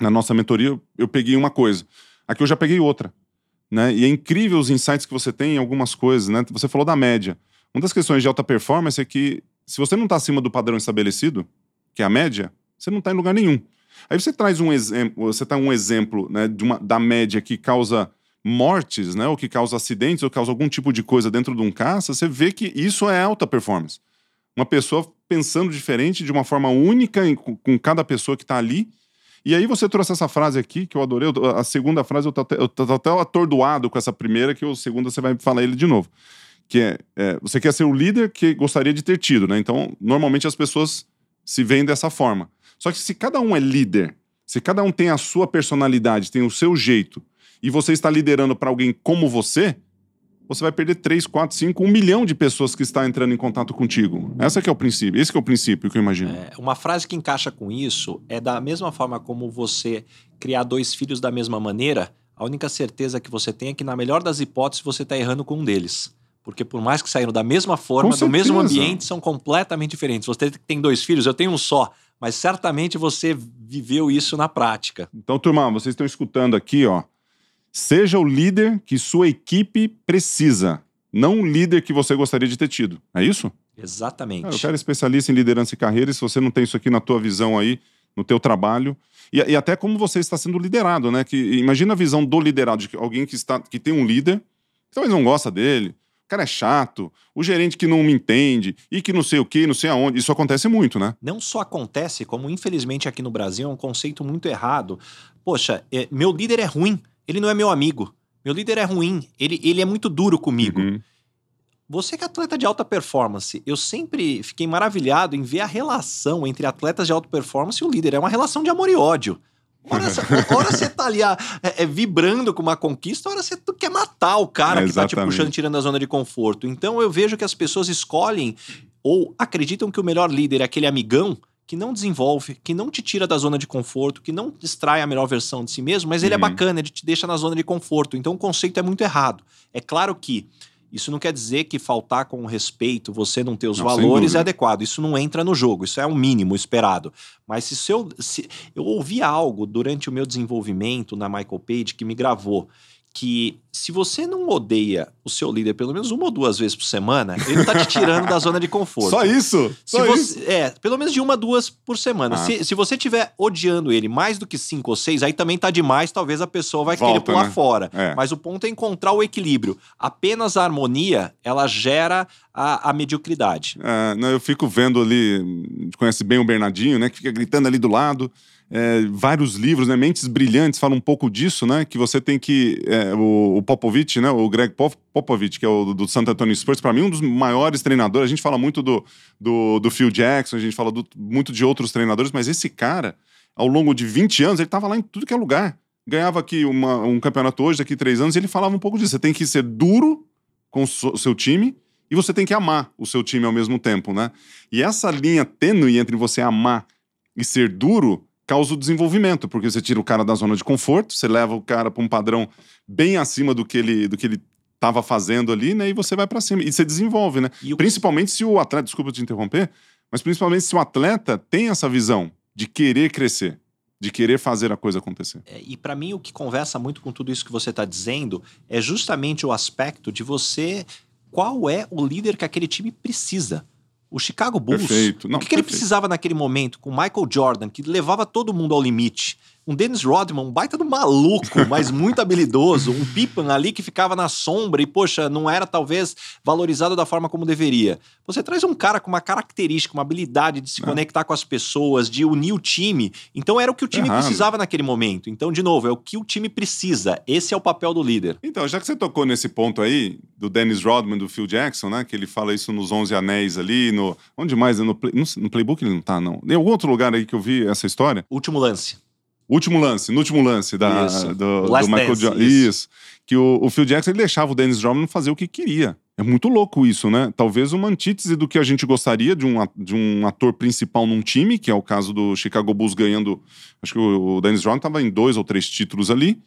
na nossa mentoria, eu, peguei uma coisa. Aqui eu já peguei outra. Né? E é incrível os insights que você tem em algumas coisas. Né? Você falou da média. Uma das questões de alta performance é que se você não está acima do padrão estabelecido, que é a média, você não está em lugar nenhum. Aí você traz um exemplo, você tá um exemplo né, de uma, da média que causa mortes, né, ou que causa acidentes, ou causa algum tipo de coisa dentro de um caça, você vê que isso é alta performance. Uma pessoa pensando diferente, de uma forma única em, com cada pessoa que está ali. E aí você trouxe essa frase aqui, que eu adorei. A segunda frase eu tô até, eu tô até atordoado com essa primeira, que o segunda você vai falar ele de novo. Que é, é, você quer ser o líder que gostaria de ter tido, né? Então, normalmente as pessoas se veem dessa forma. Só que se cada um é líder, se cada um tem a sua personalidade, tem o seu jeito, e você está liderando para alguém como você, você vai perder 3, 4, 5, 1 milhão de pessoas que está entrando em contato contigo. Essa que é o princípio, esse é o princípio que eu imagino. É, uma frase que encaixa com isso é da mesma forma como você criar dois filhos da mesma maneira, a única certeza que você tem é que na melhor das hipóteses você está errando com um deles. Porque por mais que saíram da mesma forma, do mesmo ambiente, são completamente diferentes. Você tem dois filhos, eu tenho um só, mas certamente você viveu isso na prática. Então, turma, vocês estão escutando aqui, ó. Seja o líder que sua equipe precisa, não o líder que você gostaria de ter tido. É isso? Exatamente. Cara, eu quero especialista em liderança e carreira, e se você não tem isso aqui na tua visão aí, no teu trabalho, e, e até como você está sendo liderado, né? Que, imagina a visão do liderado, de alguém que, está, que tem um líder, que talvez não gosta dele, o cara é chato, o gerente que não me entende, e que não sei o que, não sei aonde. Isso acontece muito, né? Não só acontece, como infelizmente aqui no Brasil é um conceito muito errado. Poxa, é, meu líder é ruim ele não é meu amigo. Meu líder é ruim. Ele, ele é muito duro comigo. Uhum. Você que é atleta de alta performance, eu sempre fiquei maravilhado em ver a relação entre atletas de alta performance e o líder. É uma relação de amor e ódio. Hora, hora você tá ali é, é, vibrando com uma conquista, hora você quer matar o cara É, que tá te puxando, tirando da zona de conforto. Então eu vejo que as pessoas escolhem ou acreditam que o melhor líder é aquele amigão que não desenvolve, que não te tira da zona de conforto, que não extrai a melhor versão de si mesmo, mas ele é Uhum. bacana, ele te deixa na zona de conforto. Então o conceito é muito errado. É claro que isso não quer dizer que faltar com respeito, você não ter os Não, valores é adequado. Isso não entra no jogo, isso é o mínimo esperado. Mas se, eu, se eu ouvi algo durante o meu desenvolvimento na Michael Page que me gravou, que se você não odeia o seu líder pelo menos uma ou duas vezes por semana, ele tá te tirando da zona de conforto. Só isso? Se Só você, isso? É, pelo menos de uma, duas por semana. Ah. Se, se você tiver odiando ele mais do que cinco ou seis, aí também tá demais, talvez a pessoa vai querer Volta, pular né? fora. É. Mas o ponto é encontrar o equilíbrio. Apenas a harmonia, ela gera a, a mediocridade. É, não, eu fico vendo ali, conhece bem o Bernardinho, né? Que fica gritando ali do lado. É, vários livros, né? Mentes Brilhantes falam um pouco disso, né? Que você tem que. é, o, o Popovich, né? O Greg Pop- Popovich, que é o do, do Santo Antonio Spurs, para mim, um dos maiores treinadores. A gente fala muito do, do, do Phil Jackson, a gente fala do- muito de outros treinadores, mas esse cara, ao longo de 20 anos, ele estava lá em tudo que é lugar. Ganhava aqui uma- um campeonato hoje, daqui três anos, e ele falava um pouco disso. Você tem que ser duro com o so- seu time e você tem que amar o seu time ao mesmo tempo, né? E essa linha tênue entre você amar e ser duro causa o desenvolvimento, porque você tira o cara da zona de conforto, você leva o cara para um padrão bem acima do que ele do que ele estava fazendo ali, né? E você vai para cima e você desenvolve, né? O Principalmente se o atleta, desculpa te interromper, mas principalmente se o atleta tem essa visão de querer crescer, de querer fazer a coisa acontecer. É, E para mim o que conversa muito com tudo isso que você está dizendo é justamente o aspecto de você qual é o líder que aquele time precisa. O Chicago Bulls, Perfeito. Não, o que, que ele precisava naquele momento com o Michael Jordan, que levava todo mundo ao limite? Um Dennis Rodman, um baita do maluco, mas muito habilidoso. Um Pippen ali que ficava na sombra e, poxa, não era talvez valorizado da forma como deveria. Você traz um cara com uma característica, uma habilidade de se É. conectar com as pessoas, de unir o time. Então era o que o time Errado. precisava naquele momento. Então, de novo, é o que o time precisa. Esse é o papel do líder. Então, já que você tocou nesse ponto aí, do Dennis Rodman, do Phil Jackson, né? Que ele fala isso nos 11 Anéis ali, no... Onde mais? No, play- no, no Playbook ele não tá, não. Em algum outro lugar aí que eu vi essa história? Último lance. Último lance, no último lance da, Isso. do, do Michael Jordan. isso. Isso. Que o, o Phil Jackson ele deixava o Dennis Rodman fazer o que queria. É muito louco isso, né? Talvez uma antítese do que a gente gostaria de um, de um ator principal num time, que é o caso do Chicago Bulls ganhando. Acho que o, o Dennis Rodman estava em dois ou três títulos ali.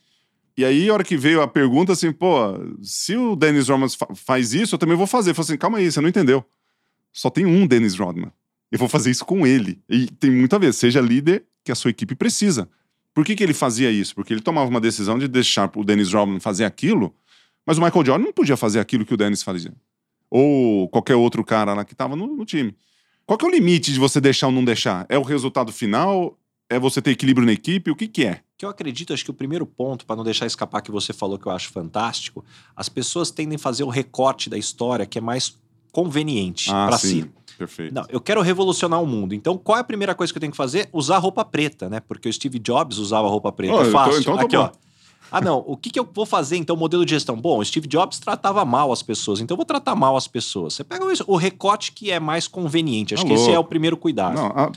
E aí, a hora que veio a pergunta, assim, pô, se o Dennis Rodman fa- faz isso, eu também vou fazer. Eu falei assim, calma aí, você não entendeu. Só tem um Dennis Rodman. Eu vou fazer isso com ele. E tem muito a ver, seja líder que a sua equipe precisa. Por que, que ele fazia isso? Porque ele tomava uma decisão de deixar o Dennis Rodman fazer aquilo, mas o Michael Jordan não podia fazer aquilo que o Dennis fazia. Ou qualquer outro cara lá que estava no, no time. Qual que é o limite de você deixar ou não deixar? É o resultado final? É você ter equilíbrio na equipe? O que, que é? que eu acredito, acho que o primeiro ponto, para não deixar escapar que você falou que eu acho fantástico, as pessoas tendem a fazer o recorte da história que é mais conveniente para si. Perfeito. Não, eu quero revolucionar o mundo. Então, qual é a primeira coisa que eu tenho que fazer? Usar roupa preta, né? Porque o Steve Jobs usava roupa preta. Oh, é tô- fácil. então tá Aqui, bom. ó. Ah, não. O que, que eu vou fazer, então, modelo de gestão? Bom, o Steve Jobs tratava mal as pessoas, então eu vou tratar mal as pessoas. Você pega o- recorte que é mais conveniente. Acho Tá que esse é o primeiro cuidado. Não, a-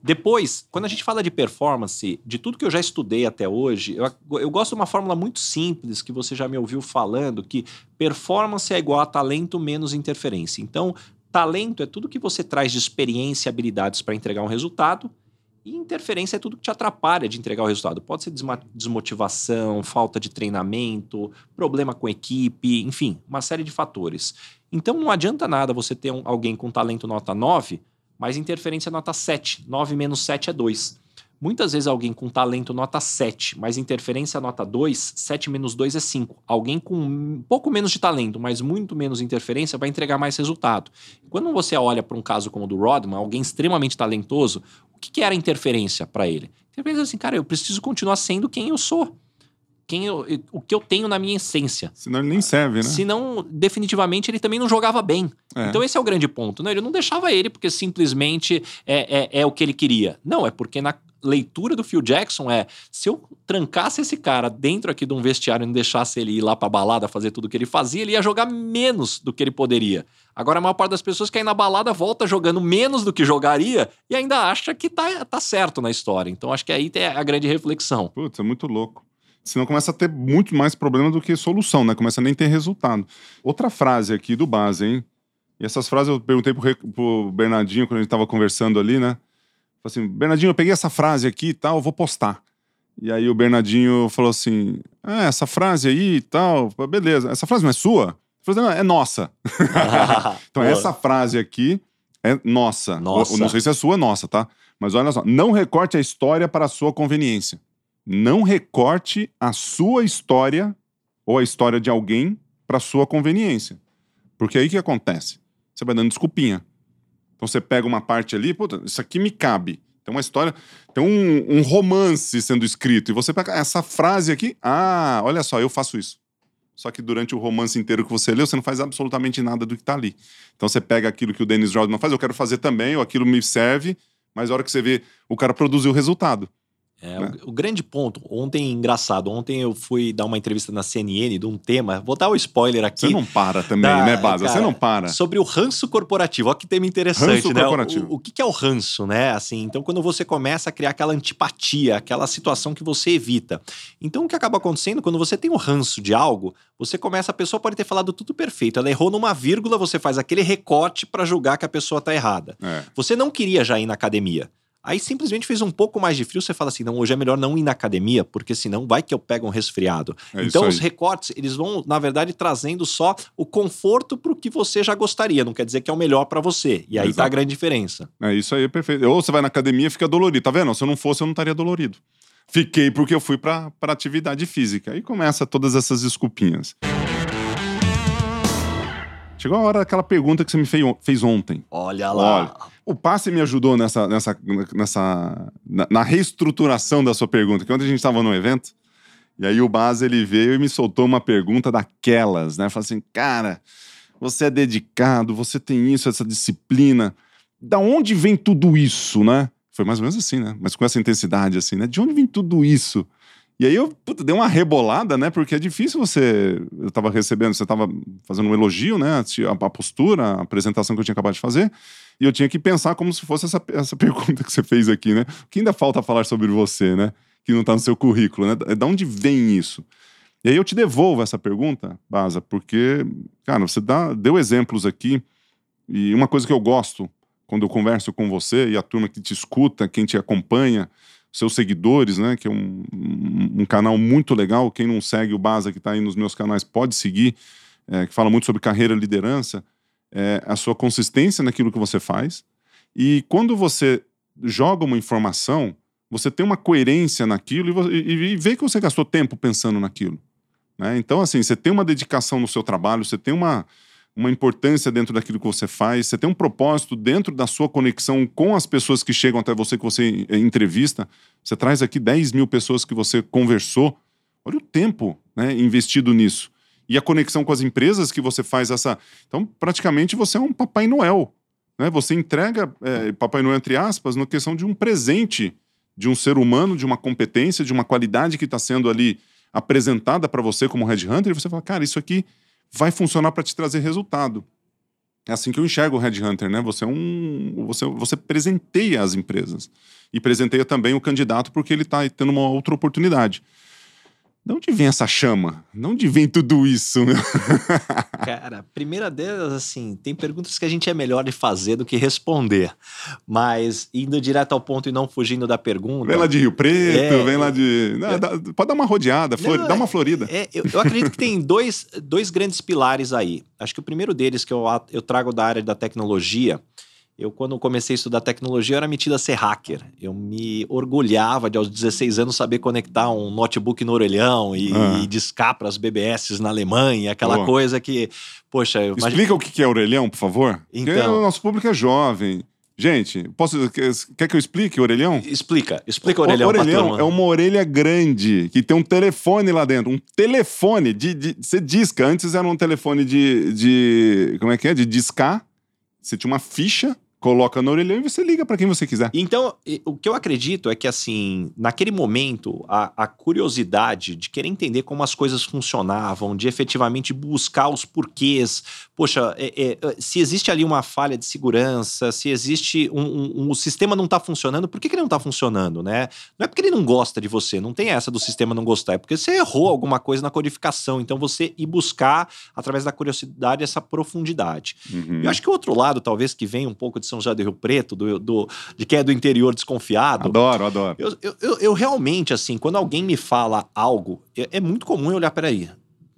Depois, quando a gente fala de performance, de tudo que eu já estudei até hoje, eu, eu gosto de uma fórmula muito simples que você já me ouviu falando, que performance é igual a talento menos interferência. Então, talento é tudo que você traz de experiência e habilidades para entregar um resultado, e interferência é tudo que te atrapalha de entregar o resultado. Pode ser desmotivação, falta de treinamento, problema com equipe, enfim, uma série de fatores. Então não adianta nada você ter um- alguém com talento nota 9, mas interferência nota 7. 9 menos 7 é 2. Muitas vezes alguém com talento nota 7, mas interferência nota 2, 7 menos 2 é 5. Alguém com um pouco menos de talento, mas muito menos interferência, vai entregar mais resultado. Quando você olha para um caso como o do Rodman, alguém extremamente talentoso, o que, que era interferência para ele? Interferência assim, cara, eu preciso continuar sendo quem eu sou. Quem eu, o que eu tenho na minha essência. senão ele nem serve, né? Senão, definitivamente, ele também não jogava bem. É. Então, esse é o grande ponto. Né? Ele não deixava ele porque simplesmente é, é, é o que ele queria. Não, é porque na, leitura do Phil Jackson é: se eu trancasse esse cara dentro aqui de um vestiário e não deixasse ele ir lá pra balada fazer tudo que ele fazia, ele ia jogar menos do que ele poderia. Agora, a maior parte das pessoas que aí na balada volta jogando menos do que jogaria e ainda acha que tá, tá certo na história. Então, acho que aí tem a grande reflexão. Putz, é muito louco. Senão começa a ter muito mais problema do que solução, né? Começa a nem ter resultado. Outra frase aqui do base, hein? E essas frases eu perguntei pro, pro Bernardinho quando a gente tava conversando ali, né? Falei assim, Bernardinho, eu peguei essa frase aqui e tal, eu vou postar. E aí o Bernardinho falou assim: ah, essa frase aí e tal, beleza. Essa frase não é sua? Eu falei, não, é nossa. então essa frase aqui é nossa. Nossa. Eu, não sei se é sua, é nossa, tá? Mas olha só, não recorte a história para a sua conveniência. Não recorte a sua história ou a história de alguém para sua conveniência. Porque aí o que acontece? Você vai dando desculpinha. Então você pega uma parte ali, puta, isso aqui me cabe. Tem uma história, tem um, um, romance sendo escrito, e você pega essa frase aqui, ah, olha só, eu faço isso. Só que durante o romance inteiro que você leu, você não faz absolutamente nada do que está ali. Então você pega aquilo que o Dennis Rodman faz, eu quero fazer também, ou aquilo me serve, mas a hora que você vê, o cara produziu o resultado. É, né? o, o, grande ponto, ontem, engraçado, ontem eu fui dar uma entrevista na CNN de um tema, vou dar o um spoiler aqui. Você não para também, da, né, Baza? Você não para. Sobre o ranço corporativo, olha que tema interessante, ranço né? Corporativo. O, o, que é o ranço, né? Assim, então, quando você começa a criar aquela antipatia, aquela situação que você evita. Então, o que acaba acontecendo, quando você tem o um ranço de algo, você começa, a pessoa pode ter falado tudo perfeito, ela errou numa vírgula, você faz aquele recorte para julgar que a pessoa tá errada. É. Você não queria já ir na academia. Aí simplesmente fez um pouco mais de frio, você fala assim, não, hoje é melhor não ir na academia, porque senão vai que eu pego um resfriado. É então os recortes, eles vão, na verdade, trazendo só o conforto para o que você já gostaria, não quer dizer que é o melhor para você. E aí Exato. tá a grande diferença. É isso aí, é perfeito. Ou você vai na academia e fica dolorido, tá vendo? Se eu não fosse, eu não estaria dolorido. Fiquei porque eu fui para atividade física. Aí começa todas essas desculpinhas. Chegou a hora daquela pergunta que você me fez ontem. Olha lá. Olha, o passe me ajudou nessa, nessa, nessa na, na reestruturação da sua pergunta. Que ontem a gente estava no evento, e aí o Base ele veio e me soltou uma pergunta daquelas, né? Falou assim, cara, você é dedicado, você tem isso, essa disciplina. Da onde vem tudo isso, né? Foi mais ou menos assim, né? Mas com essa intensidade, assim, né? De onde vem tudo isso? E aí eu puta, dei uma rebolada, né? Porque é difícil você. Eu tava recebendo, você tava fazendo um elogio, né? A, a, postura, a apresentação que eu tinha acabado de fazer. E eu tinha que pensar como se fosse essa, essa pergunta que você fez aqui, né? O que ainda falta falar sobre você, né? Que não tá no seu currículo, né? Da onde vem isso? E aí eu te devolvo essa pergunta, Baza, porque, cara, você dá, deu exemplos aqui. E uma coisa que eu gosto quando eu converso com você e a turma que te escuta, quem te acompanha seus seguidores, né? Que é um, um, um, canal muito legal. Quem não segue o Baza, que está aí nos meus canais, pode seguir, é, que fala muito sobre carreira e liderança, é, a sua consistência naquilo que você faz. E quando você joga uma informação, você tem uma coerência naquilo e, e, e vê que você gastou tempo pensando naquilo. Né? Então, assim, você tem uma dedicação no seu trabalho, você tem uma uma importância dentro daquilo que você faz, você tem um propósito dentro da sua conexão com as pessoas que chegam até você, que você eh, entrevista. Você traz aqui 10 mil pessoas que você conversou. Olha o tempo né, investido nisso. E a conexão com as empresas que você faz essa. Então, praticamente você é um Papai Noel. Né? Você entrega é, Papai Noel, entre aspas, na questão de um presente de um ser humano, de uma competência, de uma qualidade que está sendo ali apresentada para você como Red Hunter, e você fala, cara, isso aqui vai funcionar para te trazer resultado. É assim que eu enxergo o Headhunter, né? Você é um. Você, você presenteia as empresas. E presenteia também o candidato porque ele está tendo uma outra oportunidade. De onde vem essa chama? De onde vem tudo isso? Cara, primeira delas, assim, tem perguntas que a gente é melhor de fazer do que responder. Mas indo direto ao ponto e não fugindo da pergunta. Vem lá de Rio Preto, é, vem lá de. Não, é, dá, pode dar uma rodeada, flor, não, dá uma florida. É, eu, eu, acredito que tem dois, dois grandes pilares aí. Acho que o primeiro deles, que eu, eu trago da área da tecnologia, eu, quando comecei a estudar tecnologia, eu era metido a ser hacker. Eu me orgulhava de, aos 16 anos, saber conectar um notebook no orelhão e, ah. e discar para as BBS na Alemanha, aquela coisa que, poxa... Explica imagine... o que é orelhão, por favor. Então... Porque o nosso público é jovem. Gente, posso, quer que eu explique o orelhão? Explica, explica o orelhão. O orelhão é uma orelha grande que tem um telefone lá dentro. Um telefone de. de você disca. Antes era um telefone de, de. Como é que é? De discar. Você tinha uma ficha coloca no orelhão e você liga para quem você quiser. Então, o que eu acredito é que, assim, naquele momento, a, a, curiosidade de querer entender como as coisas funcionavam, de efetivamente buscar os porquês. Poxa, é, é, é se existe ali uma falha de segurança, se existe um. um, um o sistema não está funcionando, por que, que ele não está funcionando, né? Não é porque ele não gosta de você, não tem essa do sistema não gostar, é porque você errou alguma coisa na codificação. Então, você ir buscar, através da curiosidade, essa profundidade. Uhum. Eu acho que o outro lado, talvez, que vem um pouco de são José do Rio Preto, do, do, de quem é do interior desconfiado. Adoro, adoro. Eu, eu, eu, eu realmente, assim, quando alguém me fala algo, é, é muito comum eu olhar, peraí,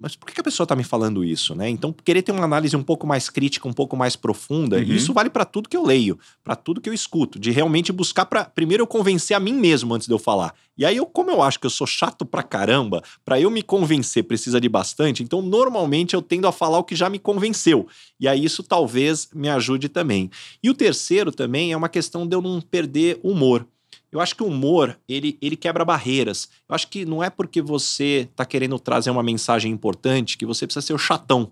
mas por que a pessoa está me falando isso, né? Então, querer ter uma análise um pouco mais crítica, um pouco mais profunda, uhum. isso vale para tudo que eu leio, para tudo que eu escuto, de realmente buscar para primeiro eu convencer a mim mesmo antes de eu falar. E aí eu, como eu acho que eu sou chato pra caramba, para eu me convencer precisa de bastante, então normalmente eu tendo a falar o que já me convenceu. E aí isso talvez me ajude também. E o terceiro também é uma questão de eu não perder humor. Eu acho que o humor, ele, ele quebra barreiras. Eu acho que não é porque você está querendo trazer uma mensagem importante que você precisa ser o chatão.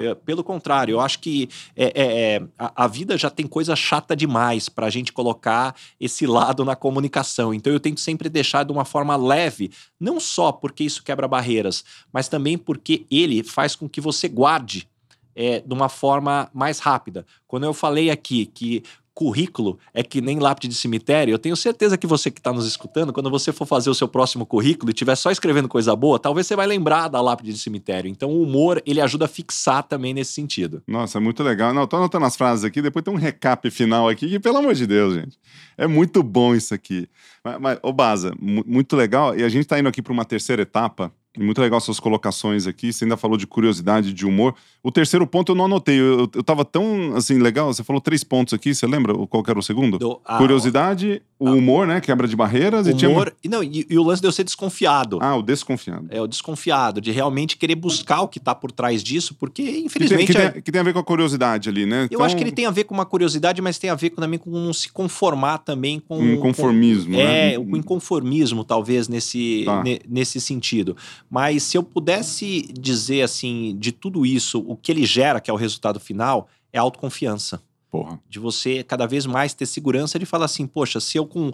É, pelo contrário, eu acho que é, é, é a, a, vida já tem coisa chata demais para a gente colocar esse lado na comunicação. Então eu tento sempre deixar de uma forma leve, não só porque isso quebra barreiras, mas também porque ele faz com que você guarde é, de uma forma mais rápida. Quando eu falei aqui que currículo é que nem lápide de cemitério, eu tenho certeza que você que está nos escutando, quando você for fazer o seu próximo currículo e estiver só escrevendo coisa boa, talvez você vai lembrar da lápide de cemitério. Então o humor, ele ajuda a fixar também nesse sentido. Nossa, é muito legal. Não, tô anotando as frases aqui, depois tem um recap final aqui, que pelo amor de Deus, gente. É muito bom isso aqui. Mas, mas ô Baza, muito legal. E a gente está indo aqui para uma terceira etapa, muito legal suas colocações aqui. Você ainda falou de curiosidade, de humor. O terceiro ponto eu não anotei. Eu, eu, eu tava tão, assim, legal. Você falou três pontos aqui. Você lembra qual era o segundo? Do, ah, curiosidade, o humor, né? Quebra de barreiras. Humor, e, tinha... e, não, e, e, o lance de eu ser desconfiado. Ah, o desconfiado. É, o desconfiado. De realmente querer buscar o que tá por trás disso. Porque, infelizmente... Que tem, que tem, que tem a ver com a curiosidade ali, né? Eu então... acho que ele tem a ver com uma curiosidade, mas tem a ver também com não se conformar também com... Um conformismo, com, né? É, com inconformismo, talvez, nesse, tá. nesse sentido. Mas se eu pudesse dizer assim, de tudo isso, o que ele gera, que é o resultado final, é autoconfiança. Porra. De você cada vez mais ter segurança de falar assim, poxa, se eu com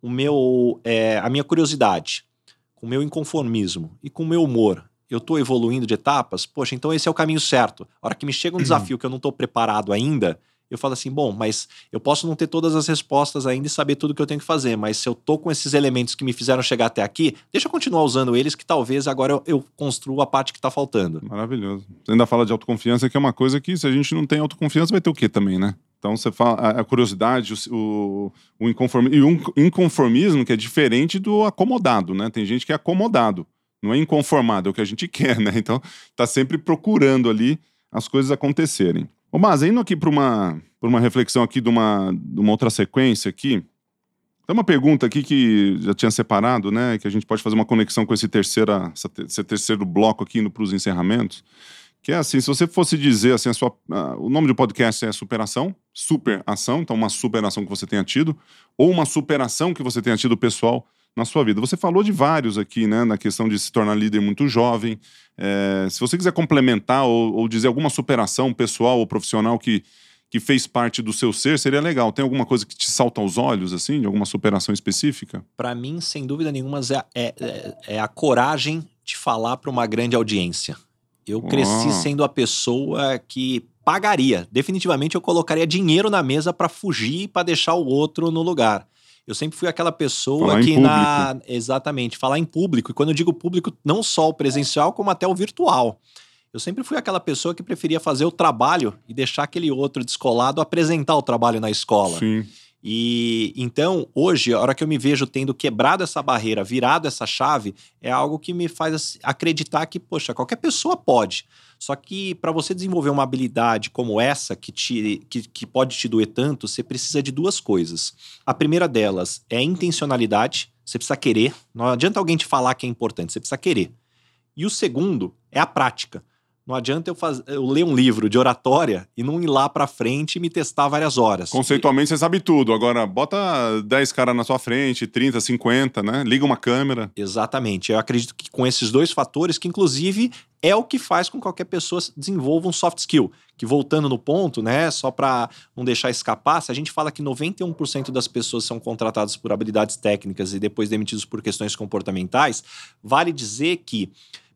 o meu, é, a minha curiosidade, com o meu inconformismo e com o meu humor, eu estou evoluindo de etapas, poxa, então esse é o caminho certo. A hora que me chega um desafio que eu não estou preparado ainda, eu falo assim, bom, mas eu posso não ter todas as respostas ainda e saber tudo que eu tenho que fazer, mas se eu tô com esses elementos que me fizeram chegar até aqui, deixa eu continuar usando eles, que talvez agora eu, eu construa a parte que tá faltando. Maravilhoso. Você ainda fala de autoconfiança, que é uma coisa que se a gente não tem autoconfiança, vai ter o quê também, né? Então você fala a curiosidade, o, o inconformismo, inconformismo que é diferente do acomodado, né? Tem gente que é acomodado, não é inconformado, é o que a gente quer, né? Então tá sempre procurando ali as coisas acontecerem. Ô, Mas, indo aqui para uma, uma reflexão aqui de uma, de uma outra sequência aqui, tem uma pergunta aqui que já tinha separado, né? Que a gente pode fazer uma conexão com esse, terceira, esse terceiro bloco aqui indo para os encerramentos. Que é assim, se você fosse dizer assim, a sua, o nome do podcast é superação, superação, então uma superação que você tenha tido, ou uma superação que você tenha tido pessoal na sua vida. Você falou de vários aqui, né? Na questão de se tornar líder muito jovem. É, se você quiser complementar ou, ou, dizer alguma superação pessoal ou profissional que, que fez parte do seu ser, seria legal. Tem alguma coisa que te salta aos olhos, assim, de alguma superação específica? Para mim, sem dúvida nenhuma, é, é, é a coragem de falar para uma grande audiência. Eu cresci oh. sendo a pessoa que pagaria. Definitivamente eu colocaria dinheiro na mesa para fugir para deixar o outro no lugar. Eu sempre fui aquela pessoa falar que na. Exatamente, falar em público. E quando eu digo público, não só o presencial, como até o virtual. Eu sempre fui aquela pessoa que preferia fazer o trabalho e deixar aquele outro descolado apresentar o trabalho na escola. Sim. E então, hoje, a hora que eu me vejo tendo quebrado essa barreira, virado essa chave, é algo que me faz acreditar que, poxa, qualquer pessoa pode. Só que para você desenvolver uma habilidade como essa, que, te, que, que pode te doer tanto, você precisa de duas coisas. A primeira delas é intencionalidade, você precisa querer. Não adianta alguém te falar que é importante, você precisa querer. E o segundo é a prática. Não adianta eu, faz... eu ler um livro de oratória e não ir lá pra frente e me testar várias horas. Conceitualmente você sabe tudo. Agora, bota 10 caras na sua frente, 30, 50, né? Liga uma câmera. Exatamente. Eu acredito que com esses dois fatores, que inclusive é o que faz com que qualquer pessoa desenvolva um soft skill. Que voltando no ponto, né, só para não deixar escapar, se a gente fala que 91% das pessoas são contratadas por habilidades técnicas e depois demitidos por questões comportamentais, vale dizer que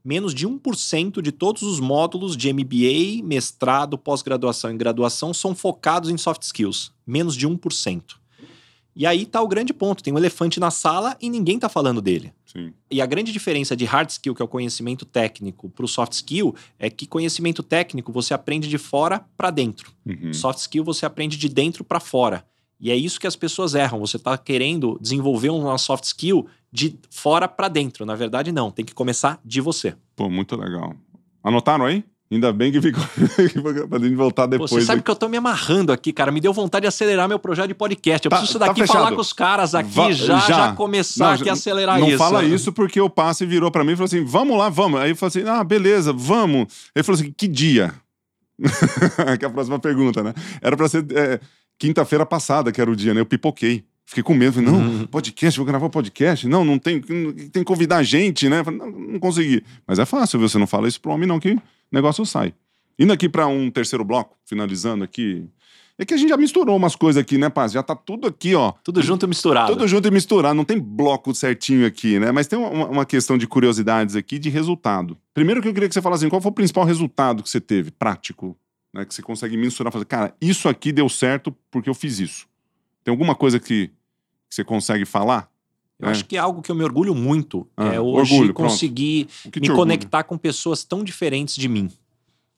menos de 1% de todos os módulos de MBA, mestrado, pós-graduação e graduação são focados em soft skills. Menos de 1%. E aí está o grande ponto: tem um elefante na sala e ninguém está falando dele. Sim. E a grande diferença de hard skill, que é o conhecimento técnico, para o soft skill, é que conhecimento técnico você aprende de fora para dentro. Uhum. Soft skill você aprende de dentro para fora. E é isso que as pessoas erram. Você está querendo desenvolver uma soft skill de fora para dentro. Na verdade, não. Tem que começar de você. Pô, muito legal. Anotaram aí? Ainda bem que ficou pra gente voltar depois. Você sabe aqui. que eu tô me amarrando aqui, cara. Me deu vontade de acelerar meu projeto de podcast. Eu Tá- preciso tá daqui fechado. falar com os caras aqui Va- já, já, começar Não, aqui já- a acelerar não isso. fala isso porque o passe virou pra mim e falou assim: vamos lá, vamos. Aí eu falei assim: ah, beleza, vamos. Ele falou assim: que dia? que é a próxima pergunta, né? Era pra ser é, quinta-feira passada, que era o dia, né? Eu pipoquei. Fiquei com medo. Falei, não, Uhum. podcast, vou gravar podcast. Não, não tem, tem que convidar gente, né? Falei, não, não consegui. Mas é fácil, viu? Você não fala isso pro homem, não, que o negócio sai. Indo aqui pra um terceiro bloco, finalizando aqui. É que a gente já misturou umas coisas aqui, né, Paz? Já tá tudo aqui, ó. Tudo junto e misturado. Tudo junto e misturado, não tem bloco certinho aqui, né? Mas tem uma, uma questão de curiosidades aqui de resultado. Primeiro que eu queria que você falasse assim, qual foi o principal resultado que você teve, prático, né? Que você consegue mensurar, fazer, cara, isso aqui deu certo porque eu fiz isso. Tem alguma coisa que, que você consegue falar? Eu É. acho que é algo que eu me orgulho muito. Ah, é hoje orgulho, conseguir me conectar com pessoas tão diferentes de mim.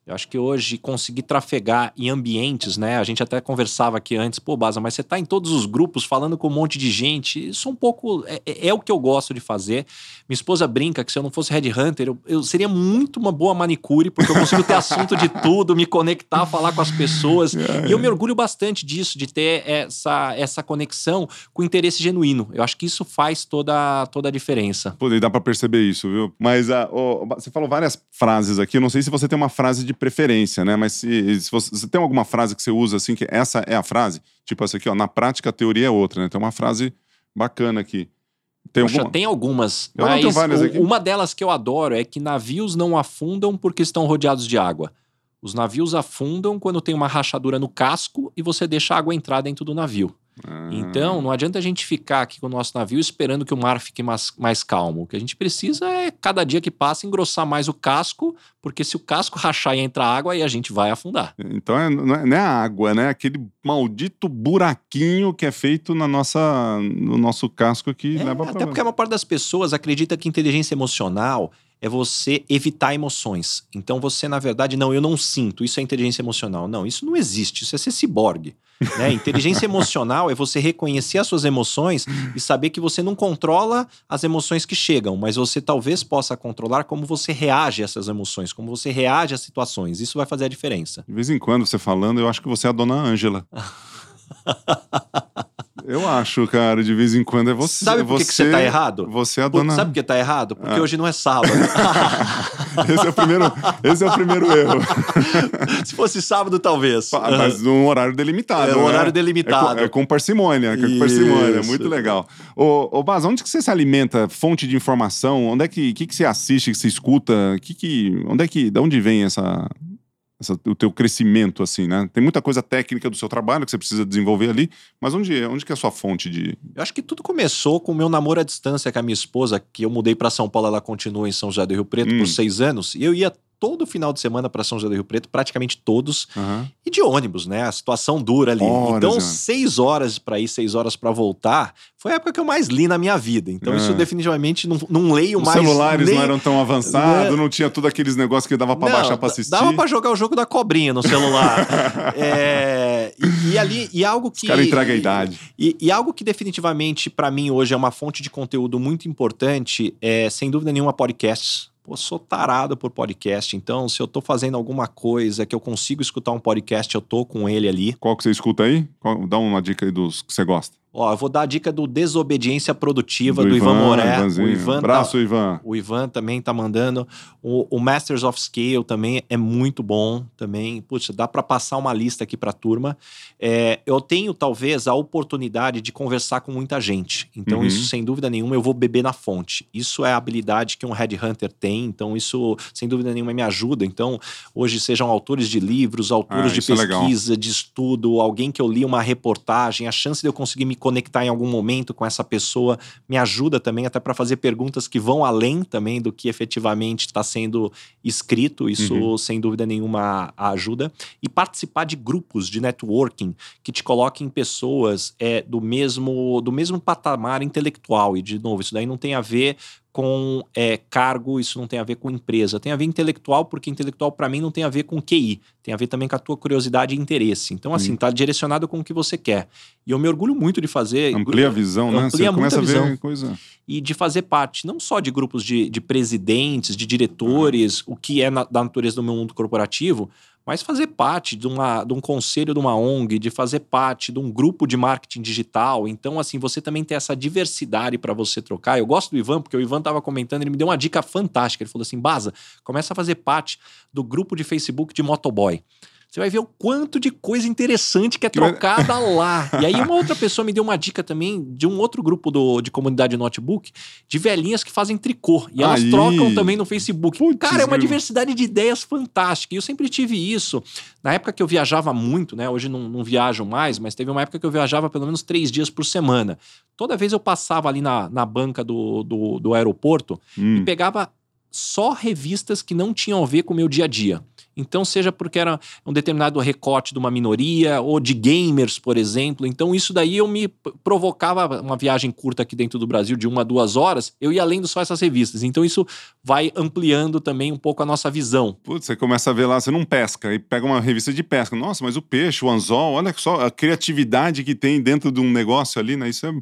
Eu acho que hoje conseguir trafegar em ambientes, né? A gente até conversava aqui antes, pô, Baza, mas você tá em todos os grupos falando com um monte de gente. Isso é um pouco. É, é- é o que eu gosto de fazer. Minha esposa brinca que se eu não fosse Headhunter, eu, eu seria muito uma boa manicure, porque eu consigo ter assunto de tudo, me conectar, falar com as pessoas. E eu me orgulho bastante disso, de ter essa, essa conexão com interesse genuíno. Eu acho que isso faz toda, toda a diferença. Pô, e dá pra perceber isso, viu? Mas ah, ô, você falou várias frases aqui. Eu não sei se você tem uma frase de preferência, né? Mas se, se você, tem alguma frase que você usa assim, que essa é a frase? Tipo essa aqui, ó. Na prática, a teoria é outra, né? Tem uma frase bacana aqui. Tem Poxa, alguma? tem algumas. Eu mas aqui. uma delas que eu adoro é que navios não afundam porque estão rodeados de água. Os navios afundam quando tem uma rachadura no casco e você deixa a água entrar dentro do navio. Ah, Então, não adianta a gente ficar aqui com o nosso navio esperando que o mar fique mais, mais calmo. O que a gente precisa é, cada dia que passa, engrossar mais o casco, porque se o casco rachar e entrar água, aí a gente vai afundar. Então é, não, é, não é a água, né? Aquele maldito buraquinho que é feito na nossa, no nosso casco que É, leva pra até porque a maior parte das pessoas acredita que inteligência emocional é você evitar emoções. Então você, na verdade, não, eu não sinto, isso é inteligência emocional. Não, isso não existe, isso é ser ciborgue. Né? Inteligência emocional é você reconhecer as suas emoções e saber que você não controla as emoções que chegam, mas você talvez possa controlar como você reage a essas emoções, como você reage às situações. Isso vai fazer a diferença. De vez em quando, você falando, eu acho que você é a dona Ângela. eu acho, cara, de vez em quando é você. Sabe por que, que você tá errado? Você é a dona. Sabe por que tá errado? Porque Ah. hoje não é sábado. Esse é o primeiro, esse é o primeiro erro. Se fosse sábado, talvez. Mas num horário delimitado. É, um né? horário É delimitado. com, é com parcimônia, é com parcimônia. Muito legal. Ô, ô Baz, onde que você se alimenta? Fonte de informação? Onde é que, que, que você assiste, que você escuta? Que que, onde é que, de onde vem essa, essa- o teu crescimento, assim, né? Tem muita coisa técnica do seu trabalho que você precisa desenvolver ali, mas onde, onde que é a sua fonte de... Eu acho que tudo começou com o meu namoro à distância com a minha esposa, que eu mudei para São Paulo, ela continua em São José do Rio Preto Hum. por seis anos, e eu ia todo final de semana para São José do Rio Preto, praticamente todos, Aham. e de ônibus, né? A situação dura ali. Horas, então, né? seis horas para ir, seis horas para voltar, foi a época que eu mais li na minha vida. Então, É. isso definitivamente não, não leio Os mais. celulares nem- não eram tão avançados, Né? não tinha tudo aqueles negócios que dava Não, baixar pra d- assistir. Dava pra jogar o jogo da cobrinha no celular. É, e, e ali, e algo que. Os caras entregam a idade. E, e algo que definitivamente pra mim hoje é uma fonte de conteúdo muito importante é, sem dúvida nenhuma, podcasts. Pô, sou tarado por podcast, então se eu tô fazendo alguma coisa que eu consigo escutar um podcast, eu tô com ele ali. Qual que você escuta aí? Qual Dá uma dica aí dos que você gosta. Ó, eu vou dar a dica do Desobediência Produtiva do, Do Ivan, Ivan, Moré. Ivanzinho. O Ivan, tá, Abraço, Ivan. o Ivan também tá mandando. O, o Masters of Scale também é muito bom também. Puxa, dá para passar uma lista aqui para a turma. É, eu tenho talvez a oportunidade de conversar com muita gente. Então Uhum. isso sem dúvida nenhuma eu vou beber na fonte. Isso é a habilidade que um headhunter tem. Então isso sem dúvida nenhuma me ajuda. Então hoje sejam autores de livros, autores Ah, de é pesquisa, de estudo, alguém que eu li uma reportagem, a chance de eu conseguir me conectar em algum momento com essa pessoa me ajuda também até para fazer perguntas que vão além também do que efetivamente está sendo escrito. Isso, Uhum. sem dúvida nenhuma, ajuda. E participar de grupos de networking que te coloquem pessoas é, do, mesmo, do mesmo patamar intelectual. E, de novo, isso daí não tem a ver com é, cargo, isso não tem a ver com empresa. Tem a ver intelectual, porque intelectual, para mim, não tem a ver com QI. Tem a ver também com a tua curiosidade e interesse. Então, assim, Hum. tá direcionado com o que você quer. E eu me orgulho muito de fazer. Amplia a visão, né? Amplia Você começa a ver visão. coisa. e de fazer parte não só de grupos de, de presidentes, de diretores, o que é na- da natureza do meu mundo corporativo, mas fazer parte de, uma, de um conselho de uma ONG, de fazer parte de um grupo de marketing digital. Então, assim, você também tem essa diversidade para você trocar. Eu gosto do Ivan, porque o Ivan estava comentando, ele me deu uma dica fantástica. Ele falou assim: Baza, começa a fazer parte do grupo de Facebook de motoboy. Você vai ver o quanto de coisa interessante que é trocada lá. E aí, uma outra pessoa me deu uma dica também de um outro grupo do, de comunidade notebook de velhinhas que fazem tricô. E elas Aí. trocam também no Facebook. Putz, Cara, é uma meu. diversidade de ideias fantástica. E eu sempre tive isso. Na época que eu viajava muito, né? Hoje não, não viajo mais, mas teve uma época que eu viajava pelo menos três dias por semana. Toda vez eu passava ali na, na banca do, do, do aeroporto Hum. e pegava só revistas que não tinham a ver com o meu dia a dia. Então, seja porque era um determinado recorte de uma minoria ou de gamers, por exemplo. Então, isso daí eu me provocava uma viagem curta aqui dentro do Brasil de uma, duas horas, eu ia lendo só essas revistas. Então, isso vai ampliando também um pouco a nossa visão. Putz, você começa a ver lá, você não pesca, e pega uma revista de pesca. Nossa, mas o peixe, o anzol, olha só a criatividade que tem dentro de um negócio ali, né? Isso é,